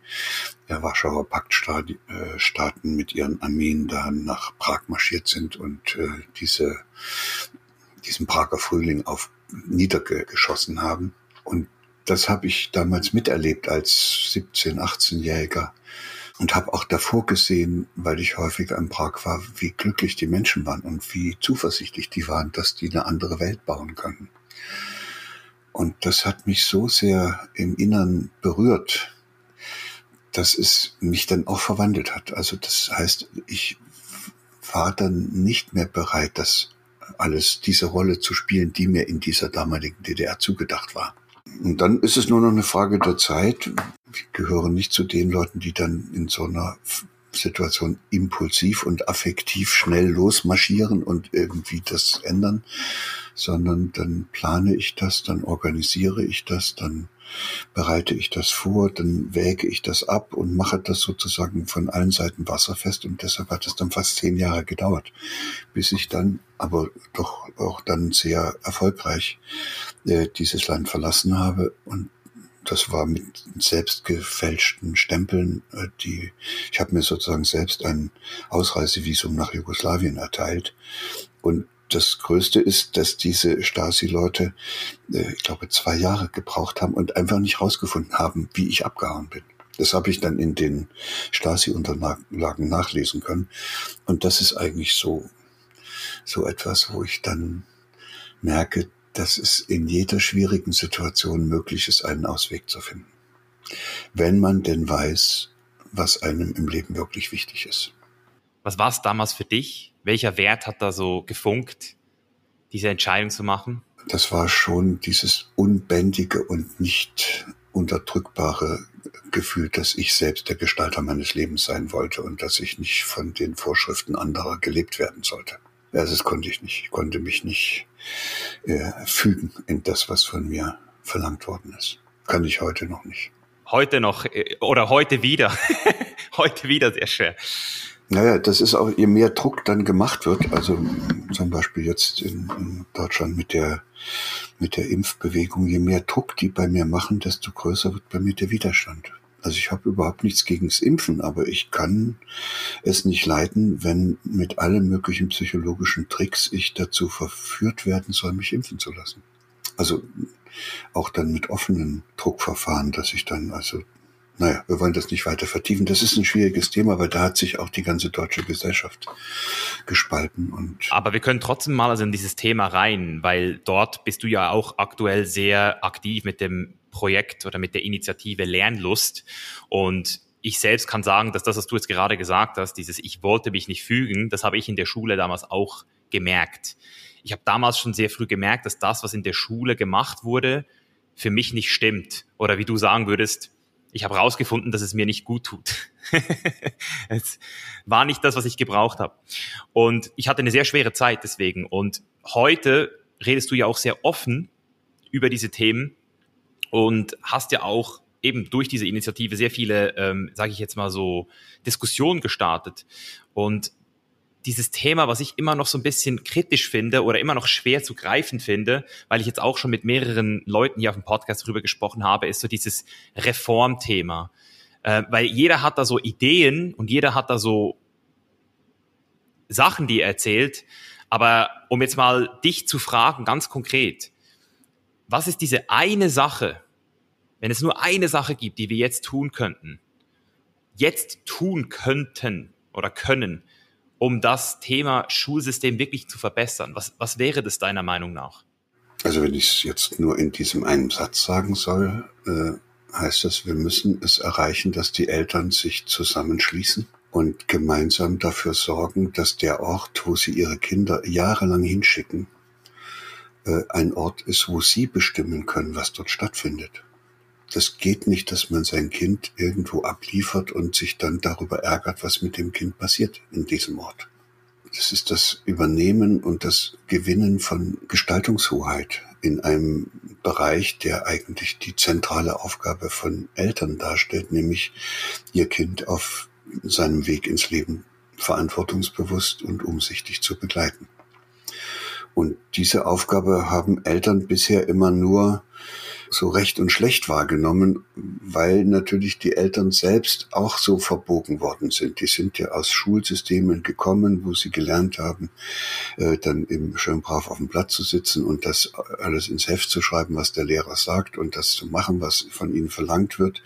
ja, Warschauer Paktstaaten äh, mit ihren Armeen da nach Prag marschiert sind und äh, diese, diesen Prager Frühling auf niedergeschossen haben. Und das habe ich damals miterlebt als 17-, 18-Jähriger und habe auch davor gesehen, weil ich häufiger in Prag war, wie glücklich die Menschen waren und wie zuversichtlich die waren, dass die eine andere Welt bauen können. Und das hat mich so sehr im Innern berührt, dass es mich dann auch verwandelt hat. Also das heißt, ich war dann nicht mehr bereit, das alles, diese Rolle zu spielen, die mir in dieser damaligen DDR zugedacht war. Und dann ist es nur noch eine Frage der Zeit. Ich gehöre nicht zu den Leuten, die dann in so einer Situation impulsiv und affektiv schnell losmarschieren und irgendwie das ändern, sondern dann plane ich das, dann organisiere ich das, dann bereite ich das vor, dann wäge ich das ab und mache das sozusagen von allen Seiten wasserfest und deshalb hat es dann fast zehn Jahre gedauert, bis ich dann aber doch auch dann sehr erfolgreich äh, dieses Land verlassen habe und das war mit selbst gefälschten Stempeln. Äh, die, ich habe mir sozusagen selbst ein Ausreisevisum nach Jugoslawien erteilt. Und das Größte ist, dass diese Stasi-Leute, äh, ich glaube, zwei Jahre gebraucht haben und einfach nicht rausgefunden haben, wie ich abgehauen bin. Das habe ich dann in den Stasi-Unterlagen nachlesen können. Und das ist eigentlich so, so etwas, wo ich dann merke, dass es in jeder schwierigen Situation möglich ist, einen Ausweg zu finden. Wenn man denn weiß, was einem im Leben wirklich wichtig ist. Was war es damals für dich? Welcher Wert hat da so gefunkt, diese Entscheidung zu machen? Das war schon dieses unbändige und nicht unterdrückbare Gefühl, dass ich selbst der Gestalter meines Lebens sein wollte und dass ich nicht von den Vorschriften anderer gelebt werden sollte. Ja, das konnte ich nicht. Ich konnte mich nicht äh, fügen in das, was von mir verlangt worden ist. Kann ich heute noch nicht. Heute noch äh, oder heute wieder. heute wieder sehr schwer. Naja, das ist auch, je mehr Druck dann gemacht wird, also zum Beispiel jetzt in, in Deutschland mit der, mit der Impfbewegung, je mehr Druck die bei mir machen, desto größer wird bei mir der Widerstand. Also ich habe überhaupt nichts gegens Impfen, aber ich kann es nicht leiten, wenn mit allen möglichen psychologischen Tricks ich dazu verführt werden soll, mich impfen zu lassen. Also auch dann mit offenen Druckverfahren, dass ich dann also naja, wir wollen das nicht weiter vertiefen. Das ist ein schwieriges Thema, weil da hat sich auch die ganze deutsche Gesellschaft gespalten. Und Aber wir können trotzdem mal also in dieses Thema rein, weil dort bist du ja auch aktuell sehr aktiv mit dem Projekt oder mit der Initiative Lernlust. Und ich selbst kann sagen, dass das, was du jetzt gerade gesagt hast, dieses Ich wollte mich nicht fügen, das habe ich in der Schule damals auch gemerkt. Ich habe damals schon sehr früh gemerkt, dass das, was in der Schule gemacht wurde, für mich nicht stimmt. Oder wie du sagen würdest, ich habe rausgefunden, dass es mir nicht gut tut. es war nicht das, was ich gebraucht habe. Und ich hatte eine sehr schwere Zeit deswegen. Und heute redest du ja auch sehr offen über diese Themen und hast ja auch eben durch diese Initiative sehr viele, ähm, sage ich jetzt mal so, Diskussionen gestartet. Und dieses Thema, was ich immer noch so ein bisschen kritisch finde oder immer noch schwer zu greifen finde, weil ich jetzt auch schon mit mehreren Leuten hier auf dem Podcast darüber gesprochen habe, ist so dieses Reformthema. Äh, weil jeder hat da so Ideen und jeder hat da so Sachen, die er erzählt. Aber um jetzt mal dich zu fragen, ganz konkret, was ist diese eine Sache, wenn es nur eine Sache gibt, die wir jetzt tun könnten, jetzt tun könnten oder können, um das Thema Schulsystem wirklich zu verbessern? Was, was wäre das deiner Meinung nach? Also wenn ich es jetzt nur in diesem einen Satz sagen soll, äh, heißt das, wir müssen es erreichen, dass die Eltern sich zusammenschließen und gemeinsam dafür sorgen, dass der Ort, wo sie ihre Kinder jahrelang hinschicken, ein Ort ist, wo sie bestimmen können, was dort stattfindet. Das geht nicht, dass man sein Kind irgendwo abliefert und sich dann darüber ärgert, was mit dem Kind passiert in diesem Ort. Das ist das Übernehmen und das Gewinnen von Gestaltungshoheit in einem Bereich, der eigentlich die zentrale Aufgabe von Eltern darstellt, nämlich ihr Kind auf seinem Weg ins Leben verantwortungsbewusst und umsichtig zu begleiten. Und diese Aufgabe haben Eltern bisher immer nur so recht und schlecht wahrgenommen, weil natürlich die Eltern selbst auch so verbogen worden sind. Die sind ja aus Schulsystemen gekommen, wo sie gelernt haben, äh, dann eben schön brav auf dem Blatt zu sitzen und das alles ins Heft zu schreiben, was der Lehrer sagt und das zu machen, was von ihnen verlangt wird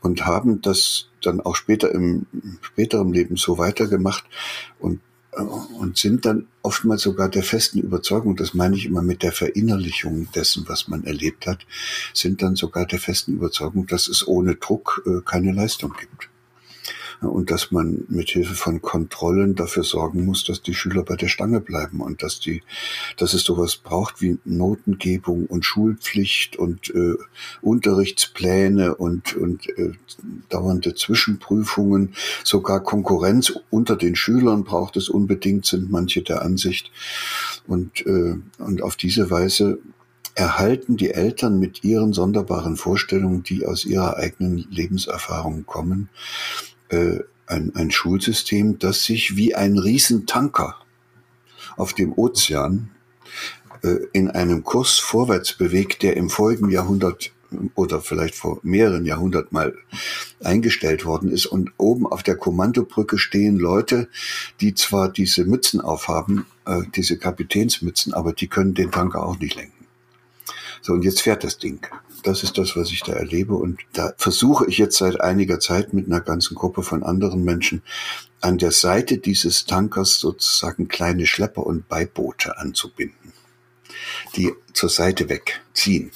und haben das dann auch später im späteren Leben so weitergemacht und und sind dann oftmals sogar der festen Überzeugung, das meine ich immer mit der Verinnerlichung dessen, was man erlebt hat, sind dann sogar der festen Überzeugung, dass es ohne Druck äh, keine Leistung gibt und dass man mit Hilfe von Kontrollen dafür sorgen muss, dass die Schüler bei der Stange bleiben und dass die, dass es sowas braucht wie Notengebung und Schulpflicht und äh, Unterrichtspläne und und äh, dauernde Zwischenprüfungen, sogar Konkurrenz unter den Schülern braucht es unbedingt, sind manche der Ansicht. Und äh, und auf diese Weise erhalten die Eltern mit ihren sonderbaren Vorstellungen, die aus ihrer eigenen Lebenserfahrung kommen, äh, ein, ein Schulsystem, das sich wie ein Riesentanker auf dem Ozean äh, in einem Kurs vorwärts bewegt, der im folgenden Jahrhundert oder vielleicht vor mehreren Jahrhunderten mal eingestellt worden ist. Und oben auf der Kommandobrücke stehen Leute, die zwar diese Mützen aufhaben, äh, diese Kapitänsmützen, aber die können den Tanker auch nicht lenken. So, und jetzt fährt das Ding. Das ist das, was ich da erlebe. Und da versuche ich jetzt seit einiger Zeit mit einer ganzen Gruppe von anderen Menschen an der Seite dieses Tankers sozusagen kleine Schlepper und Beiboote anzubinden, die zur Seite wegziehen.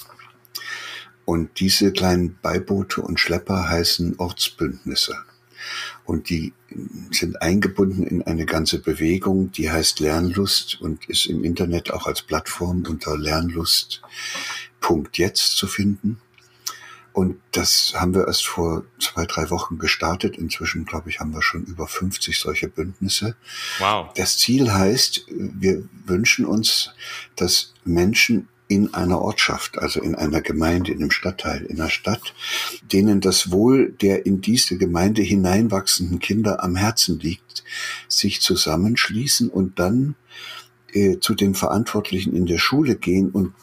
Und diese kleinen Beiboote und Schlepper heißen Ortsbündnisse. Und die sind eingebunden in eine ganze Bewegung, die heißt Lernlust und ist im Internet auch als Plattform unter Lernlust.jetzt zu finden. Und das haben wir erst vor zwei, drei Wochen gestartet. Inzwischen, glaube ich, haben wir schon über 50 solche Bündnisse. Wow. Das Ziel heißt, wir wünschen uns, dass Menschen in einer Ortschaft, also in einer Gemeinde, in einem Stadtteil, in einer Stadt, denen das Wohl der in diese Gemeinde hineinwachsenden Kinder am Herzen liegt, sich zusammenschließen und dann äh, zu den Verantwortlichen in der Schule gehen und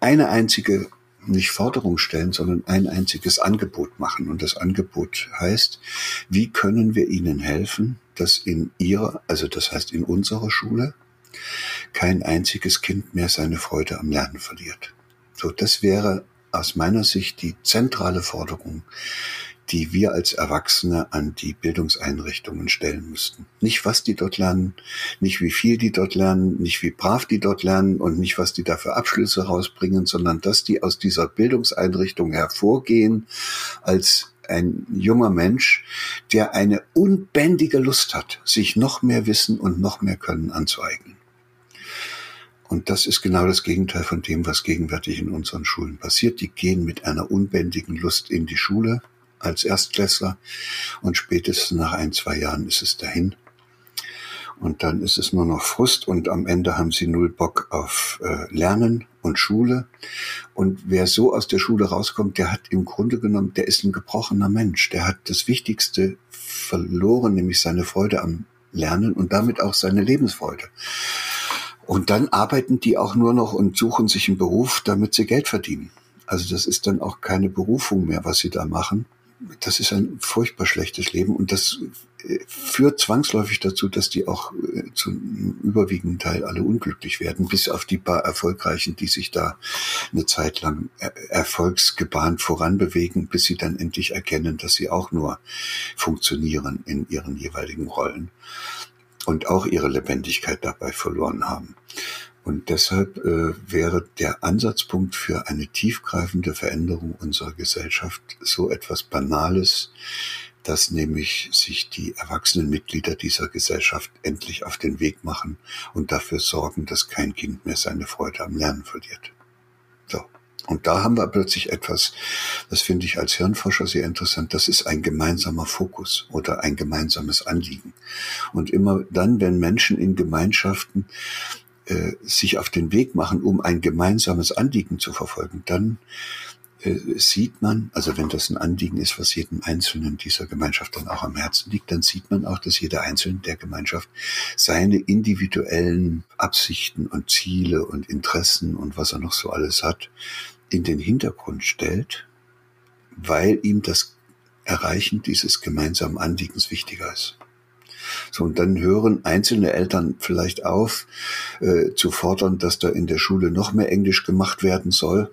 eine einzige nicht Forderung stellen, sondern ein einziges Angebot machen. Und das Angebot heißt, wie können wir Ihnen helfen, dass in Ihrer, also das heißt in unserer Schule, kein einziges Kind mehr seine Freude am Lernen verliert. So, das wäre aus meiner Sicht die zentrale Forderung, die wir als Erwachsene an die Bildungseinrichtungen stellen müssten. Nicht, was die dort lernen, nicht wie viel die dort lernen, nicht wie brav die dort lernen und nicht, was die da für Abschlüsse rausbringen, sondern dass die aus dieser Bildungseinrichtung hervorgehen als ein junger Mensch, der eine unbändige Lust hat, sich noch mehr Wissen und noch mehr Können anzueignen. Und das ist genau das Gegenteil von dem, was gegenwärtig in unseren Schulen passiert. Die gehen mit einer unbändigen Lust in die Schule als Erstklässler und spätestens nach ein, zwei Jahren ist es dahin. Und dann ist es nur noch Frust und am Ende haben sie null Bock auf äh, Lernen und Schule. Und wer so aus der Schule rauskommt, der hat im Grunde genommen, der ist ein gebrochener Mensch. Der hat das Wichtigste verloren, nämlich seine Freude am lernen und damit auch seine Lebensfreude. Und dann arbeiten die auch nur noch und suchen sich einen Beruf, damit sie Geld verdienen. Also das ist dann auch keine Berufung mehr, was sie da machen. Das ist ein furchtbar schlechtes Leben und das äh, führt zwangsläufig dazu, dass die auch äh, zum überwiegenden Teil alle unglücklich werden, bis auf die paar Erfolgreichen, die sich da eine Zeit lang erfolgsgebahnt voranbewegen, bis sie dann endlich erkennen, dass sie auch nur funktionieren in ihren jeweiligen Rollen und auch ihre Lebendigkeit dabei verloren haben. Und deshalb äh, wäre der Ansatzpunkt für eine tiefgreifende Veränderung unserer Gesellschaft so etwas Banales, dass nämlich sich die erwachsenen Mitglieder dieser Gesellschaft endlich auf den Weg machen und dafür sorgen, dass kein Kind mehr seine Freude am Lernen verliert. Und da haben wir plötzlich etwas, das finde ich als Hirnforscher sehr interessant, das ist ein gemeinsamer Fokus oder ein gemeinsames Anliegen. Und immer dann, wenn Menschen in Gemeinschaften äh, sich auf den Weg machen, um ein gemeinsames Anliegen zu verfolgen, dann sieht man, also wenn das ein Anliegen ist, was jedem Einzelnen dieser Gemeinschaft dann auch am Herzen liegt, dann sieht man auch, dass jeder Einzelne der Gemeinschaft seine individuellen Absichten und Ziele und Interessen und was er noch so alles hat, in den Hintergrund stellt, weil ihm das Erreichen dieses gemeinsamen Anliegens wichtiger ist. So, und dann hören einzelne Eltern vielleicht auf, äh, zu fordern, dass da in der Schule noch mehr Englisch gemacht werden soll,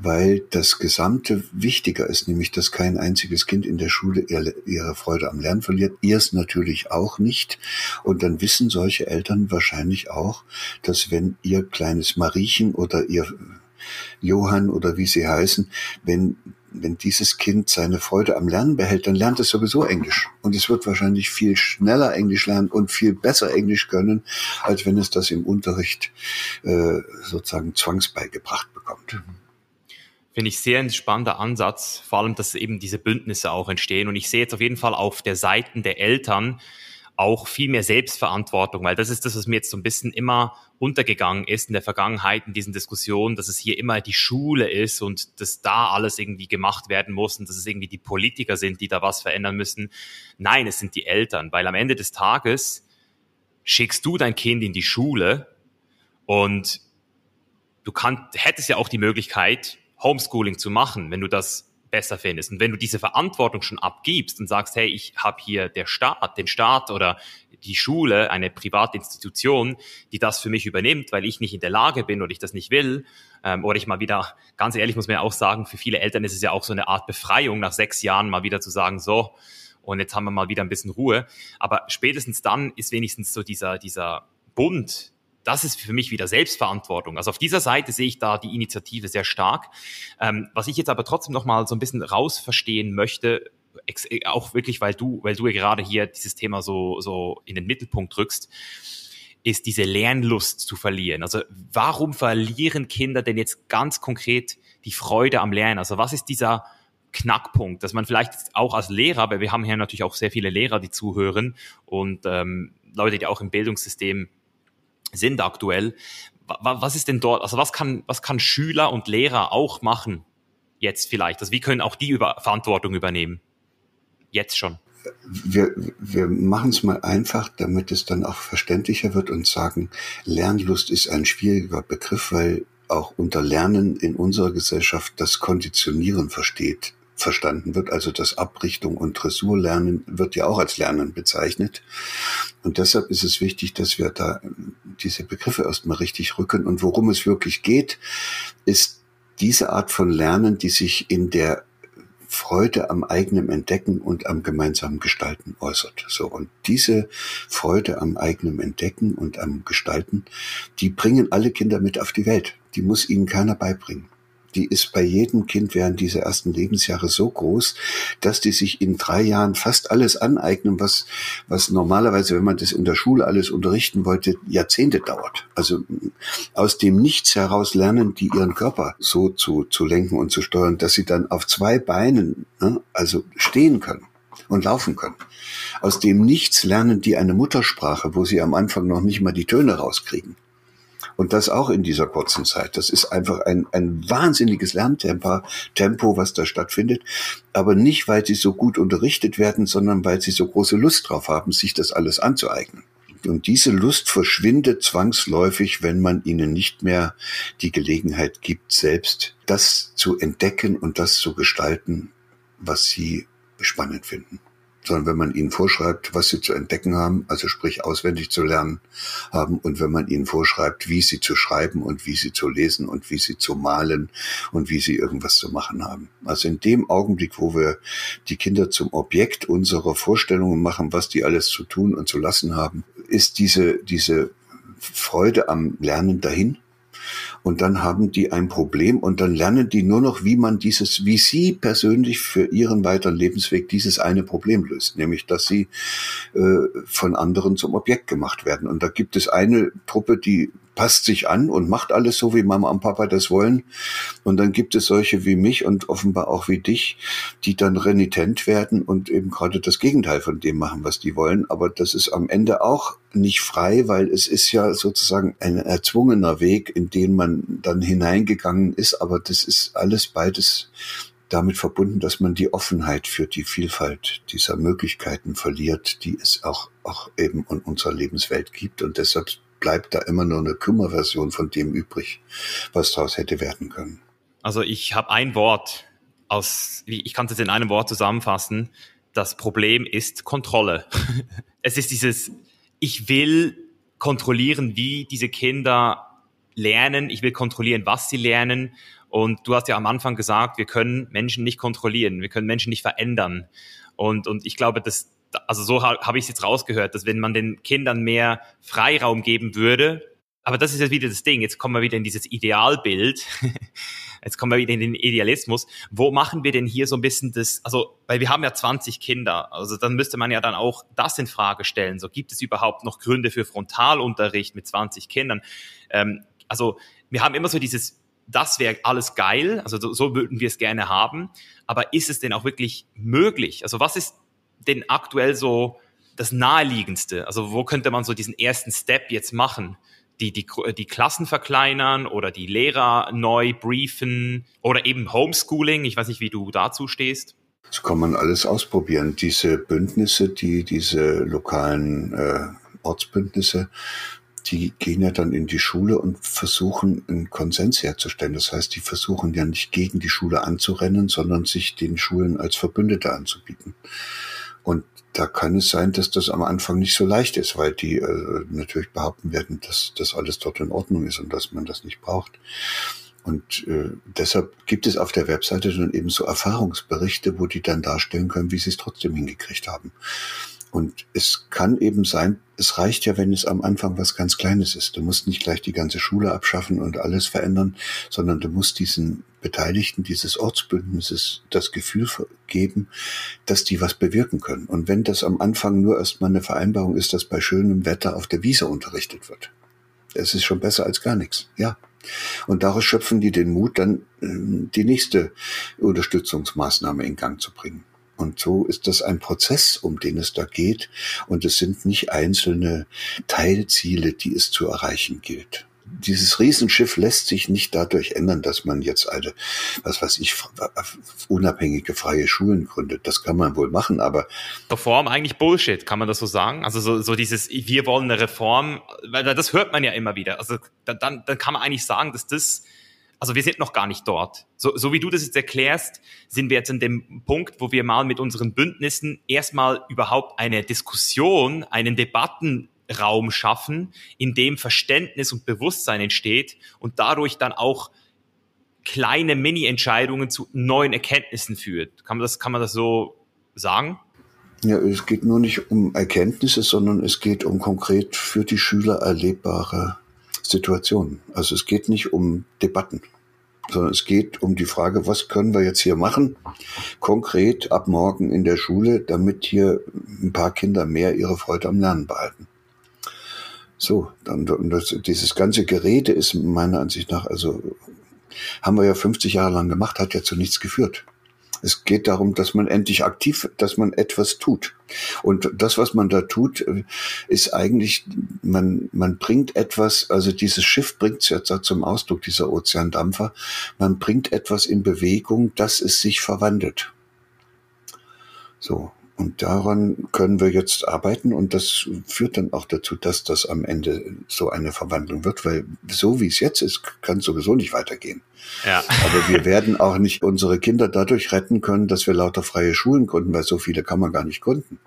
weil das Gesamte wichtiger ist, nämlich dass kein einziges Kind in der Schule ihre Freude am Lernen verliert, ihr es natürlich auch nicht. Und dann wissen solche Eltern wahrscheinlich auch, dass wenn ihr kleines Mariechen oder ihr Johann oder wie sie heißen, wenn wenn dieses Kind seine Freude am Lernen behält, dann lernt es sowieso Englisch. Und es wird wahrscheinlich viel schneller Englisch lernen und viel besser Englisch können, als wenn es das im Unterricht äh, sozusagen zwangsbeigebracht bekommt. Mhm. Finde ich sehr ein spannender Ansatz, vor allem, dass eben diese Bündnisse auch entstehen. Und ich sehe jetzt auf jeden Fall auf der Seite der Eltern auch viel mehr Selbstverantwortung, weil das ist das, was mir jetzt so ein bisschen immer untergegangen ist in der Vergangenheit in diesen Diskussionen, dass es hier immer die Schule ist und dass da alles irgendwie gemacht werden muss und dass es irgendwie die Politiker sind, die da was verändern müssen. Nein, es sind die Eltern, weil am Ende des Tages schickst du dein Kind in die Schule und du kannst, hättest ja auch die Möglichkeit, Homeschooling zu machen, wenn du das besser findest. Und wenn du diese Verantwortung schon abgibst und sagst, hey, ich habe hier der Staat, den Staat oder die Schule, eine private Institution, die das für mich übernimmt, weil ich nicht in der Lage bin oder ich das nicht will, ähm, oder ich mal wieder, ganz ehrlich muss man ja auch sagen, für viele Eltern ist es ja auch so eine Art Befreiung, nach sechs Jahren mal wieder zu sagen, so, und jetzt haben wir mal wieder ein bisschen Ruhe. Aber spätestens dann ist wenigstens so dieser, dieser Bund, das ist für mich wieder Selbstverantwortung. Also auf dieser Seite sehe ich da die Initiative sehr stark. Ähm, was ich jetzt aber trotzdem noch mal so ein bisschen rausverstehen möchte, auch wirklich, weil du, weil du gerade hier dieses Thema so, so in den Mittelpunkt drückst, ist diese Lernlust zu verlieren. Also warum verlieren Kinder denn jetzt ganz konkret die Freude am Lernen? Also was ist dieser Knackpunkt, dass man vielleicht auch als Lehrer, weil wir haben hier natürlich auch sehr viele Lehrer, die zuhören und ähm, Leute, die auch im Bildungssystem sind aktuell. Was ist denn dort, also was kann, was kann Schüler und Lehrer auch machen jetzt vielleicht? Also wie können auch die über Verantwortung übernehmen? Jetzt schon. Wir, wir machen es mal einfach, damit es dann auch verständlicher wird und sagen, Lernlust ist ein schwieriger Begriff, weil auch unter Lernen in unserer Gesellschaft das Konditionieren versteht verstanden wird. Also das Abrichtung und Dressurlernen wird ja auch als Lernen bezeichnet. Und deshalb ist es wichtig, dass wir da diese Begriffe erstmal richtig rücken. Und worum es wirklich geht, ist diese Art von Lernen, die sich in der Freude am eigenen Entdecken und am gemeinsamen Gestalten äußert. So. Und diese Freude am eigenen Entdecken und am Gestalten, die bringen alle Kinder mit auf die Welt. Die muss ihnen keiner beibringen die ist bei jedem Kind während dieser ersten Lebensjahre so groß, dass die sich in drei Jahren fast alles aneignen, was, was normalerweise, wenn man das in der Schule alles unterrichten wollte, Jahrzehnte dauert. Also aus dem Nichts heraus lernen die ihren Körper so zu, zu lenken und zu steuern, dass sie dann auf zwei Beinen, ne, also stehen können und laufen können. Aus dem Nichts lernen die eine Muttersprache, wo sie am Anfang noch nicht mal die Töne rauskriegen. Und das auch in dieser kurzen Zeit. Das ist einfach ein, ein wahnsinniges Lerntempo, Tempo, was da stattfindet. Aber nicht, weil sie so gut unterrichtet werden, sondern weil sie so große Lust drauf haben, sich das alles anzueignen. Und diese Lust verschwindet zwangsläufig, wenn man ihnen nicht mehr die Gelegenheit gibt, selbst das zu entdecken und das zu gestalten, was sie spannend finden sondern wenn man ihnen vorschreibt, was sie zu entdecken haben, also sprich auswendig zu lernen haben und wenn man ihnen vorschreibt, wie sie zu schreiben und wie sie zu lesen und wie sie zu malen und wie sie irgendwas zu machen haben. Also in dem Augenblick, wo wir die Kinder zum Objekt unserer Vorstellungen machen, was die alles zu tun und zu lassen haben, ist diese, diese Freude am Lernen dahin und dann haben die ein Problem und dann lernen die nur noch, wie man dieses, wie sie persönlich für ihren weiteren Lebensweg dieses eine Problem löst, nämlich dass sie äh, von anderen zum Objekt gemacht werden. Und da gibt es eine Truppe, die passt sich an und macht alles so, wie Mama und Papa das wollen. Und dann gibt es solche wie mich und offenbar auch wie dich, die dann renitent werden und eben gerade das Gegenteil von dem machen, was die wollen. Aber das ist am Ende auch nicht frei, weil es ist ja sozusagen ein erzwungener Weg, in den man dann hineingegangen ist. Aber das ist alles beides damit verbunden, dass man die Offenheit für die Vielfalt dieser Möglichkeiten verliert, die es auch, auch eben in unserer Lebenswelt gibt. Und deshalb bleibt da immer nur eine Kümmerversion von dem übrig, was daraus hätte werden können. Also ich habe ein Wort aus, ich kann es in einem Wort zusammenfassen. Das Problem ist Kontrolle. es ist dieses, ich will kontrollieren, wie diese Kinder lernen. Ich will kontrollieren, was sie lernen. Und du hast ja am Anfang gesagt, wir können Menschen nicht kontrollieren, wir können Menschen nicht verändern. Und, und ich glaube, dass also so habe ich es jetzt rausgehört, dass wenn man den Kindern mehr Freiraum geben würde, aber das ist jetzt wieder das Ding, jetzt kommen wir wieder in dieses Idealbild, jetzt kommen wir wieder in den Idealismus, wo machen wir denn hier so ein bisschen das, also, weil wir haben ja 20 Kinder, also dann müsste man ja dann auch das in Frage stellen, so gibt es überhaupt noch Gründe für Frontalunterricht mit 20 Kindern, ähm, also wir haben immer so dieses, das wäre alles geil, also so, so würden wir es gerne haben, aber ist es denn auch wirklich möglich? Also was ist denn aktuell so das naheliegendste? Also wo könnte man so diesen ersten Step jetzt machen? Die, die, die Klassen verkleinern oder die Lehrer neu briefen oder eben Homeschooling. Ich weiß nicht, wie du dazu stehst. Das kann man alles ausprobieren. Diese Bündnisse, die diese lokalen äh, Ortsbündnisse, die gehen ja dann in die Schule und versuchen einen Konsens herzustellen. Das heißt, die versuchen ja nicht gegen die Schule anzurennen, sondern sich den Schulen als Verbündete anzubieten. Und da kann es sein, dass das am Anfang nicht so leicht ist, weil die äh, natürlich behaupten werden, dass das alles dort in Ordnung ist und dass man das nicht braucht. Und äh, deshalb gibt es auf der Webseite dann eben so Erfahrungsberichte, wo die dann darstellen können, wie sie es trotzdem hingekriegt haben. Und es kann eben sein, es reicht ja, wenn es am Anfang was ganz Kleines ist. Du musst nicht gleich die ganze Schule abschaffen und alles verändern, sondern du musst diesen Beteiligten dieses Ortsbündnisses das Gefühl geben, dass die was bewirken können. Und wenn das am Anfang nur erstmal eine Vereinbarung ist, dass bei schönem Wetter auf der Wiese unterrichtet wird, es ist schon besser als gar nichts, ja. Und daraus schöpfen die den Mut, dann äh, die nächste Unterstützungsmaßnahme in Gang zu bringen. Und so ist das ein Prozess, um den es da geht. Und es sind nicht einzelne Teilziele, die es zu erreichen gilt. Dieses Riesenschiff lässt sich nicht dadurch ändern, dass man jetzt eine, was weiß ich, unabhängige freie Schulen gründet. Das kann man wohl machen, aber. Reform eigentlich Bullshit, kann man das so sagen? Also so, so dieses, wir wollen eine Reform, weil das hört man ja immer wieder. Also dann, dann kann man eigentlich sagen, dass das also wir sind noch gar nicht dort. So, so wie du das jetzt erklärst, sind wir jetzt an dem Punkt, wo wir mal mit unseren Bündnissen erstmal überhaupt eine Diskussion, einen Debattenraum schaffen, in dem Verständnis und Bewusstsein entsteht und dadurch dann auch kleine Mini-Entscheidungen zu neuen Erkenntnissen führt. Kann man das, kann man das so sagen? Ja, es geht nur nicht um Erkenntnisse, sondern es geht um konkret für die Schüler erlebbare Situationen. Also es geht nicht um Debatten, sondern es geht um die Frage, was können wir jetzt hier machen, konkret ab morgen in der Schule, damit hier ein paar Kinder mehr ihre Freude am Lernen behalten. So, dann das, dieses ganze Gerede ist meiner Ansicht nach, also haben wir ja 50 Jahre lang gemacht, hat ja zu nichts geführt. Es geht darum, dass man endlich aktiv, dass man etwas tut. Und das, was man da tut, ist eigentlich, man, man bringt etwas, also dieses Schiff bringt es jetzt zum Ausdruck, dieser Ozeandampfer, man bringt etwas in Bewegung, dass es sich verwandelt. So. Und daran können wir jetzt arbeiten und das führt dann auch dazu, dass das am Ende so eine Verwandlung wird, weil so wie es jetzt ist, kann es sowieso nicht weitergehen. Ja. Aber wir werden auch nicht unsere Kinder dadurch retten können, dass wir lauter freie Schulen gründen, weil so viele kann man gar nicht gründen.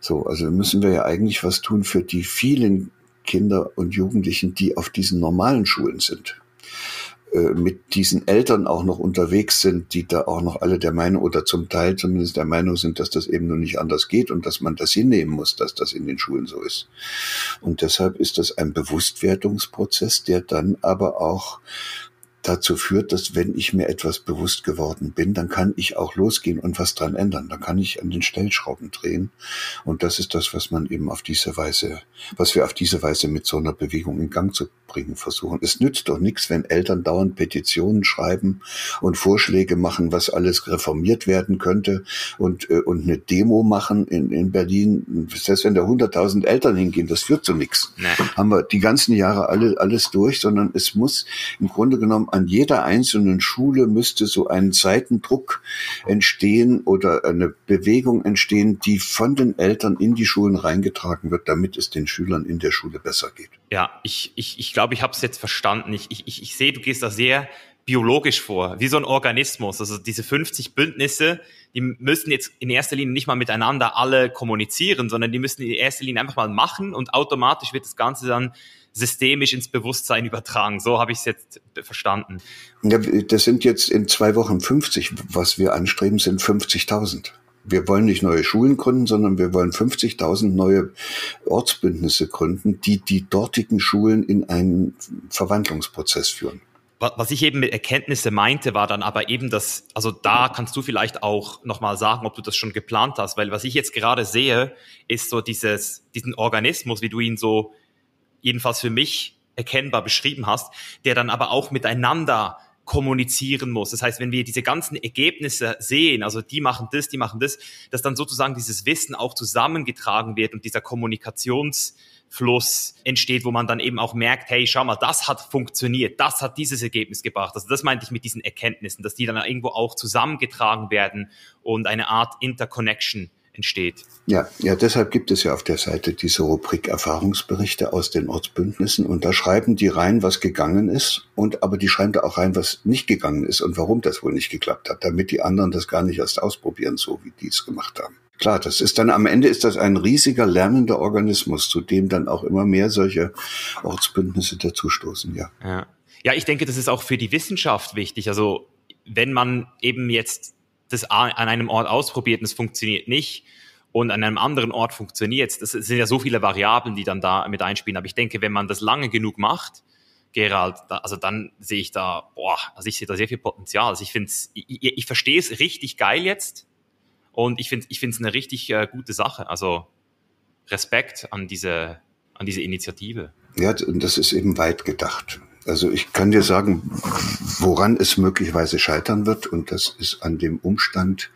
So, also müssen wir ja eigentlich was tun für die vielen Kinder und Jugendlichen, die auf diesen normalen Schulen sind. Äh, mit diesen Eltern auch noch unterwegs sind, die da auch noch alle der Meinung oder zum Teil zumindest der Meinung sind, dass das eben nur nicht anders geht und dass man das hinnehmen muss, dass das in den Schulen so ist. Und deshalb ist das ein Bewusstwerdungsprozess, der dann aber auch dazu führt, dass wenn ich mir etwas bewusst geworden bin, dann kann ich auch losgehen und was dran ändern. Dann kann ich an den Stellschrauben drehen. Und das ist das, was man eben auf diese Weise, was wir auf diese Weise mit so einer Bewegung in Gang zu bringen versuchen. Es nützt doch nichts, wenn Eltern dauernd Petitionen schreiben und Vorschläge machen, was alles reformiert werden könnte und, äh, und eine Demo machen in, in Berlin. Selbst wenn da 100.000 Eltern hingehen, das führt zu nichts. Nee. Haben wir die ganzen Jahre alle, alles durch, sondern es muss im Grunde genommen an jeder einzelnen Schule müsste so ein Seitendruck entstehen oder eine Bewegung entstehen, die von den Eltern in die Schulen reingetragen wird, damit es den Schülern in der Schule besser geht. Ja, ich, ich, ich glaube, ich habe es jetzt verstanden. Ich, ich, ich sehe, du gehst da sehr biologisch vor, wie so ein Organismus. Also diese 50 Bündnisse, die müssen jetzt in erster Linie nicht mal miteinander alle kommunizieren, sondern die müssen in erster Linie einfach mal machen und automatisch wird das Ganze dann systemisch ins Bewusstsein übertragen. So habe ich es jetzt verstanden. Ja, das sind jetzt in zwei Wochen 50. Was wir anstreben, sind 50.000. Wir wollen nicht neue Schulen gründen, sondern wir wollen 50.000 neue Ortsbündnisse gründen, die die dortigen Schulen in einen Verwandlungsprozess führen. Was ich eben mit Erkenntnisse meinte, war dann aber eben das, also da kannst du vielleicht auch nochmal sagen, ob du das schon geplant hast, weil was ich jetzt gerade sehe, ist so dieses, diesen Organismus, wie du ihn so jedenfalls für mich erkennbar beschrieben hast, der dann aber auch miteinander kommunizieren muss. Das heißt, wenn wir diese ganzen Ergebnisse sehen, also die machen das, die machen das, dass dann sozusagen dieses Wissen auch zusammengetragen wird und dieser Kommunikationsfluss entsteht, wo man dann eben auch merkt, hey, schau mal, das hat funktioniert, das hat dieses Ergebnis gebracht. Also das meinte ich mit diesen Erkenntnissen, dass die dann irgendwo auch zusammengetragen werden und eine Art Interconnection entsteht. Ja, ja, deshalb gibt es ja auf der Seite diese Rubrik Erfahrungsberichte aus den Ortsbündnissen und da schreiben die rein, was gegangen ist und aber die schreiben da auch rein, was nicht gegangen ist und warum das wohl nicht geklappt hat, damit die anderen das gar nicht erst ausprobieren, so wie die es gemacht haben. Klar, das ist dann am Ende ist das ein riesiger lernender Organismus, zu dem dann auch immer mehr solche Ortsbündnisse dazustoßen, ja. Ja, ja ich denke, das ist auch für die Wissenschaft wichtig. Also wenn man eben jetzt das an einem Ort ausprobiert und es funktioniert nicht und an einem anderen Ort funktioniert es. Das sind ja so viele Variablen, die dann da mit einspielen. Aber ich denke, wenn man das lange genug macht, Gerald, da, also dann sehe ich da, boah, also ich sehe da sehr viel Potenzial. Also ich finde ich, ich, verstehe es richtig geil jetzt und ich finde ich finde es eine richtig äh, gute Sache. Also Respekt an diese, an diese Initiative. Ja, und das ist eben weit gedacht. Also ich kann dir sagen, woran es möglicherweise scheitern wird. Und das ist an dem Umstand,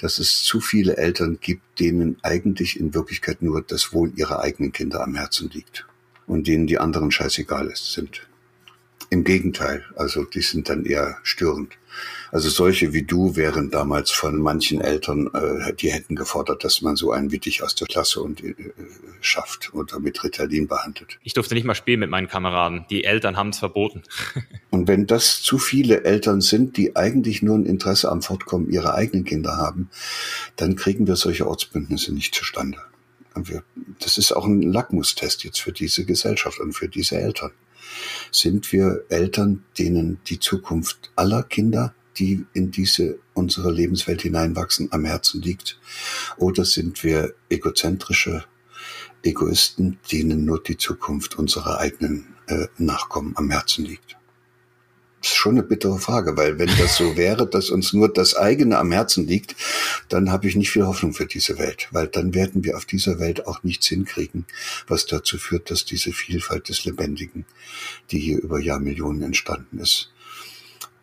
dass es zu viele Eltern gibt, denen eigentlich in Wirklichkeit nur das Wohl ihrer eigenen Kinder am Herzen liegt. Und denen die anderen scheißegal sind. Im Gegenteil, also die sind dann eher störend. Also solche wie du wären damals von manchen Eltern, äh, die hätten gefordert, dass man so einen wie dich aus der Klasse und äh, schafft oder mit Ritalin behandelt. Ich durfte nicht mal spielen mit meinen Kameraden. Die Eltern haben es verboten. und wenn das zu viele Eltern sind, die eigentlich nur ein Interesse am Fortkommen ihrer eigenen Kinder haben, dann kriegen wir solche Ortsbündnisse nicht zustande. Das ist auch ein Lackmustest jetzt für diese Gesellschaft und für diese Eltern. Sind wir Eltern, denen die Zukunft aller Kinder, die in diese unsere Lebenswelt hineinwachsen, am Herzen liegt? Oder sind wir egozentrische Egoisten, denen nur die Zukunft unserer eigenen äh, Nachkommen am Herzen liegt? Ist schon eine bittere Frage, weil wenn das so wäre, dass uns nur das eigene am Herzen liegt, dann habe ich nicht viel Hoffnung für diese Welt, weil dann werden wir auf dieser Welt auch nichts hinkriegen, was dazu führt, dass diese Vielfalt des Lebendigen, die hier über Jahrmillionen entstanden ist,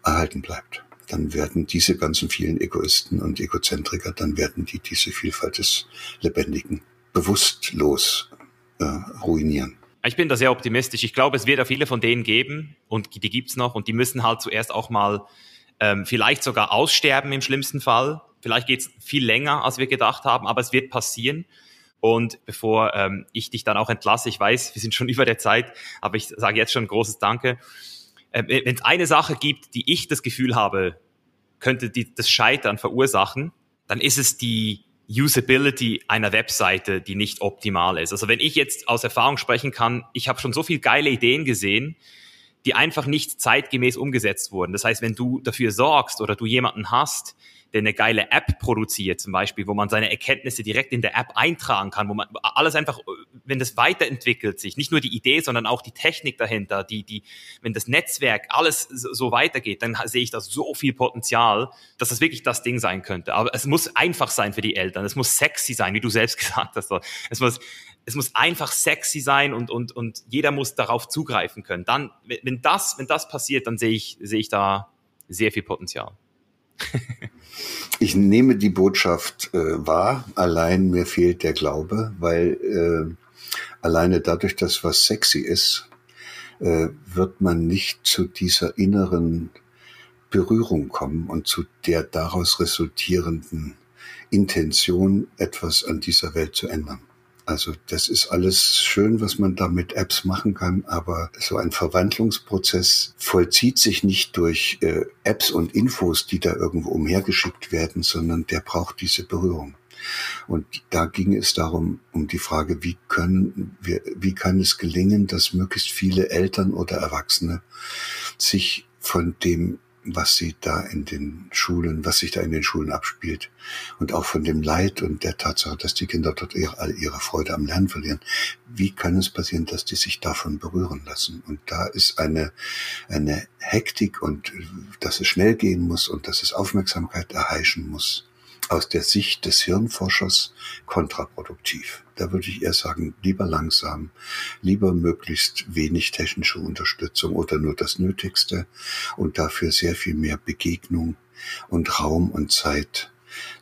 erhalten bleibt. dann werden diese ganzen vielen Egoisten und Egozentriker, dann werden die diese Vielfalt des Lebendigen bewusstlos äh, ruinieren. Ich bin da sehr optimistisch. Ich glaube, es wird auch viele von denen geben und die gibt's noch und die müssen halt zuerst auch mal ähm, vielleicht sogar aussterben im schlimmsten Fall. Vielleicht geht's viel länger, als wir gedacht haben, aber es wird passieren. Und bevor ähm, ich dich dann auch entlasse, ich weiß, wir sind schon über der Zeit, aber ich sage jetzt schon ein großes Danke. Äh, Wenn es eine Sache gibt, die ich das Gefühl habe, könnte die, das Scheitern verursachen, dann ist es die Usability einer Webseite, die nicht optimal ist. Also wenn ich jetzt aus Erfahrung sprechen kann, ich habe schon so viel geile Ideen gesehen, die einfach nicht zeitgemäß umgesetzt wurden. Das heißt, wenn du dafür sorgst oder du jemanden hast, der eine geile App produziert, zum Beispiel, wo man seine Erkenntnisse direkt in der App eintragen kann, wo man alles einfach, wenn das weiterentwickelt sich, nicht nur die Idee, sondern auch die Technik dahinter, die, die, wenn das Netzwerk alles so weitergeht, dann sehe ich da so viel Potenzial, dass das wirklich das Ding sein könnte. Aber es muss einfach sein für die Eltern. Es muss sexy sein, wie du selbst gesagt hast. Es muss, es muss einfach sexy sein und, und, und jeder muss darauf zugreifen können. Dann, wenn das, wenn das passiert, dann sehe ich, sehe ich da sehr viel Potenzial. ich nehme die Botschaft äh, wahr, allein mir fehlt der Glaube, weil äh, alleine dadurch, dass was sexy ist, äh, wird man nicht zu dieser inneren Berührung kommen und zu der daraus resultierenden Intention, etwas an dieser Welt zu ändern. Also das ist alles schön, was man da mit Apps machen kann, aber so ein Verwandlungsprozess vollzieht sich nicht durch äh, Apps und Infos, die da irgendwo umhergeschickt werden, sondern der braucht diese Berührung. Und da ging es darum, um die Frage, wie können wir, wie kann es gelingen, dass möglichst viele Eltern oder Erwachsene sich von dem was sie da in den Schulen, was sich da in den Schulen abspielt und auch von dem Leid und der Tatsache, dass die Kinder dort ihre, all ihre Freude am Lernen verlieren. Wie kann es passieren, dass die sich davon berühren lassen? Und da ist eine, eine Hektik und dass es schnell gehen muss und dass es Aufmerksamkeit erheischen muss aus der Sicht des Hirnforschers kontraproduktiv. Da würde ich eher sagen, lieber langsam, lieber möglichst wenig technische Unterstützung oder nur das Nötigste und dafür sehr viel mehr Begegnung und Raum und Zeit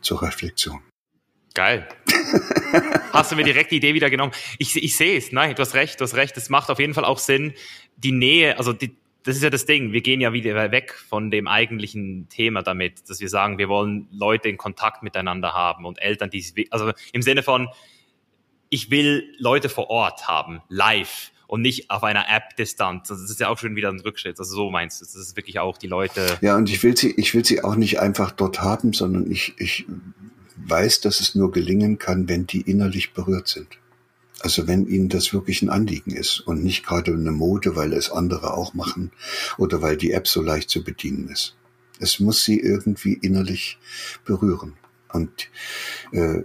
zur Reflexion. Geil. Hast du mir direkt die Idee wieder genommen? Ich, ich sehe es. Nein, du hast recht, du hast recht. Es macht auf jeden Fall auch Sinn, die Nähe, also die, das ist ja das Ding. Wir gehen ja wieder weg von dem eigentlichen Thema damit, dass wir sagen, wir wollen Leute in Kontakt miteinander haben und Eltern, die, also im Sinne von, ich will Leute vor Ort haben, live und nicht auf einer App-Distanz. Das ist ja auch schon wieder ein Rückschritt. Also so meinst du, das ist wirklich auch die Leute. Ja, und ich will sie, ich will sie auch nicht einfach dort haben, sondern ich, ich weiß, dass es nur gelingen kann, wenn die innerlich berührt sind. Also wenn Ihnen das wirklich ein Anliegen ist und nicht gerade eine Mode, weil es andere auch machen oder weil die App so leicht zu bedienen ist. Es muss Sie irgendwie innerlich berühren. Und äh,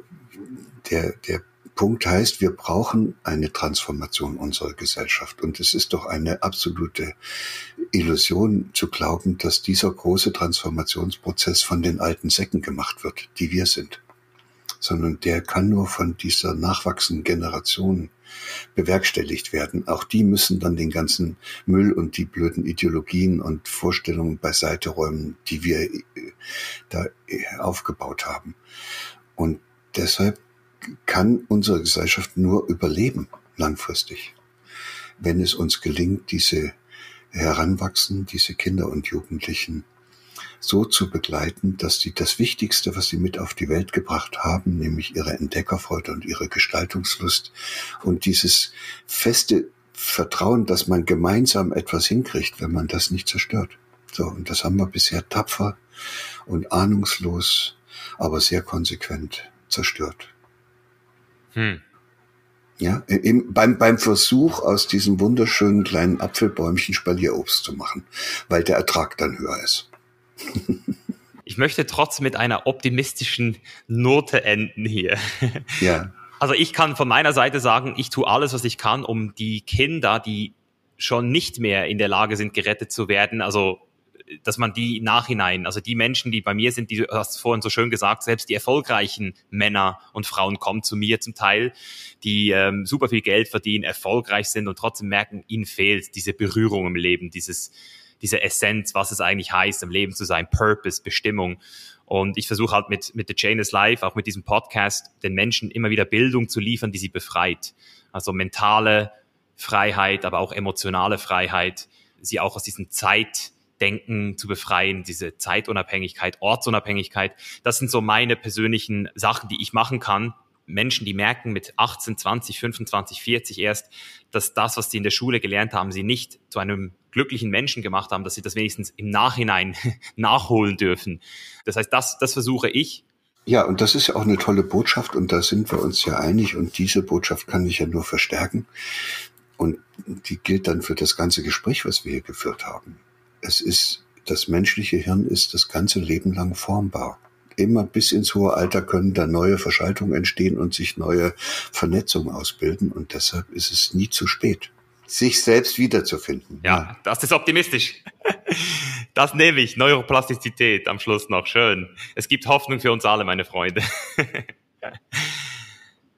der, der Punkt heißt, wir brauchen eine Transformation unserer Gesellschaft. Und es ist doch eine absolute Illusion zu glauben, dass dieser große Transformationsprozess von den alten Säcken gemacht wird, die wir sind sondern der kann nur von dieser nachwachsenden Generation bewerkstelligt werden. Auch die müssen dann den ganzen Müll und die blöden Ideologien und Vorstellungen beiseite räumen, die wir äh, da äh, aufgebaut haben. Und deshalb kann unsere Gesellschaft nur überleben langfristig, wenn es uns gelingt, diese Heranwachsen, diese Kinder und Jugendlichen so zu begleiten, dass sie das Wichtigste, was sie mit auf die Welt gebracht haben, nämlich ihre Entdeckerfreude und ihre Gestaltungslust und dieses feste Vertrauen, dass man gemeinsam etwas hinkriegt, wenn man das nicht zerstört. So, und das haben wir bisher tapfer und ahnungslos, aber sehr konsequent zerstört. Hm. Ja, im, beim, beim Versuch, aus diesem wunderschönen kleinen Apfelbäumchen Spalierobst zu machen, weil der Ertrag dann höher ist. Ich möchte trotzdem mit einer optimistischen Note enden hier. Ja. Also ich kann von meiner Seite sagen, ich tue alles, was ich kann, um die Kinder, die schon nicht mehr in der Lage sind, gerettet zu werden, also dass man die nachhinein, also die Menschen, die bei mir sind, die du hast vorhin so schön gesagt, selbst die erfolgreichen Männer und Frauen kommen zu mir zum Teil, die ähm, super viel Geld verdienen, erfolgreich sind und trotzdem merken, ihnen fehlt diese Berührung im Leben, dieses diese Essenz, was es eigentlich heißt, im Leben zu sein, Purpose, Bestimmung. Und ich versuche halt mit, mit The Chain is Life, auch mit diesem Podcast, den Menschen immer wieder Bildung zu liefern, die sie befreit. Also mentale Freiheit, aber auch emotionale Freiheit, sie auch aus diesem Zeitdenken zu befreien, diese Zeitunabhängigkeit, Ortsunabhängigkeit. Das sind so meine persönlichen Sachen, die ich machen kann, Menschen, die merken mit 18, 20, 25, 40 erst, dass das, was sie in der Schule gelernt haben, sie nicht zu einem glücklichen Menschen gemacht haben, dass sie das wenigstens im Nachhinein nachholen dürfen. Das heißt, das, das versuche ich. Ja, und das ist ja auch eine tolle Botschaft und da sind wir uns ja einig und diese Botschaft kann ich ja nur verstärken und die gilt dann für das ganze Gespräch, was wir hier geführt haben. Es ist, das menschliche Hirn ist das ganze Leben lang formbar immer bis ins hohe Alter können da neue Verschaltungen entstehen und sich neue Vernetzungen ausbilden. Und deshalb ist es nie zu spät, sich selbst wiederzufinden. Ja, ja. das ist optimistisch. Das nehme ich. Neuroplastizität am Schluss noch. Schön. Es gibt Hoffnung für uns alle, meine Freunde.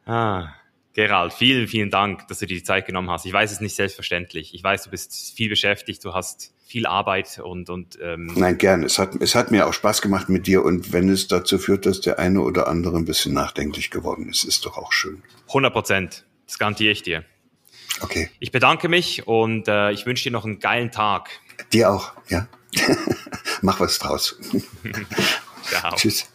ah. Gerald, vielen, vielen Dank, dass du dir die Zeit genommen hast. Ich weiß es nicht selbstverständlich. Ich weiß, du bist viel beschäftigt, du hast viel Arbeit und und ähm Nein, gern. Es hat es hat mir auch Spaß gemacht mit dir und wenn es dazu führt, dass der eine oder andere ein bisschen nachdenklich geworden ist, ist doch auch schön. 100 Prozent. Das garantiere ich dir. Okay. Ich bedanke mich und äh, ich wünsche dir noch einen geilen Tag. Dir auch, ja. Mach was draus. Ciao. Tschüss.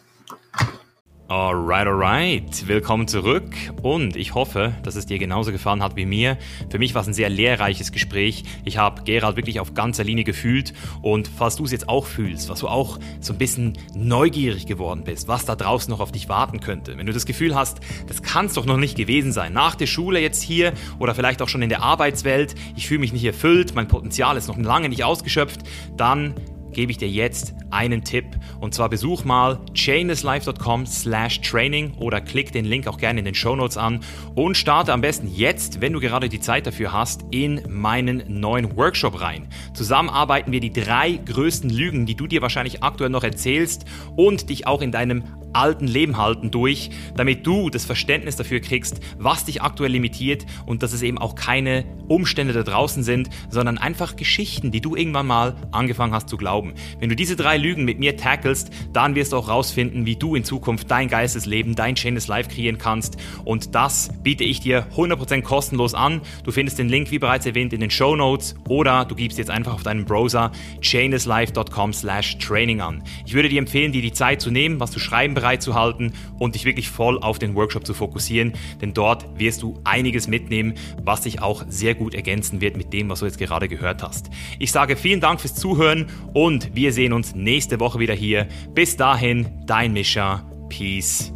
Alright, alright. Willkommen zurück und ich hoffe, dass es dir genauso gefallen hat wie mir. Für mich war es ein sehr lehrreiches Gespräch. Ich habe Gerald wirklich auf ganzer Linie gefühlt und falls du es jetzt auch fühlst, was du auch so ein bisschen neugierig geworden bist, was da draußen noch auf dich warten könnte, wenn du das Gefühl hast, das kann es doch noch nicht gewesen sein, nach der Schule jetzt hier oder vielleicht auch schon in der Arbeitswelt, ich fühle mich nicht erfüllt, mein Potenzial ist noch lange nicht ausgeschöpft, dann gebe ich dir jetzt einen Tipp. Und zwar besuch mal chainlesslife.com slash training oder klick den Link auch gerne in den Show Notes an und starte am besten jetzt, wenn du gerade die Zeit dafür hast, in meinen neuen Workshop rein. Zusammen arbeiten wir die drei größten Lügen, die du dir wahrscheinlich aktuell noch erzählst und dich auch in deinem alten Leben halten durch, damit du das Verständnis dafür kriegst, was dich aktuell limitiert und dass es eben auch keine Umstände da draußen sind, sondern einfach Geschichten, die du irgendwann mal angefangen hast zu glauben. Wenn du diese drei Lügen mit mir tackelst, dann wirst du auch rausfinden, wie du in Zukunft dein Geistesleben, dein Chainless Life kreieren kannst und das biete ich dir 100% kostenlos an. Du findest den Link, wie bereits erwähnt, in den Show Notes oder du gibst jetzt einfach auf deinem Browser chainlesslife.com slash training an. Ich würde dir empfehlen, dir die Zeit zu nehmen, was zu schreiben bereit zu halten und dich wirklich voll auf den Workshop zu fokussieren, denn dort wirst du einiges mitnehmen, was dich auch sehr gut ergänzen wird mit dem, was du jetzt gerade gehört hast. Ich sage vielen Dank fürs Zuhören und und wir sehen uns nächste Woche wieder hier. Bis dahin, dein Mischa. Peace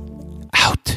out.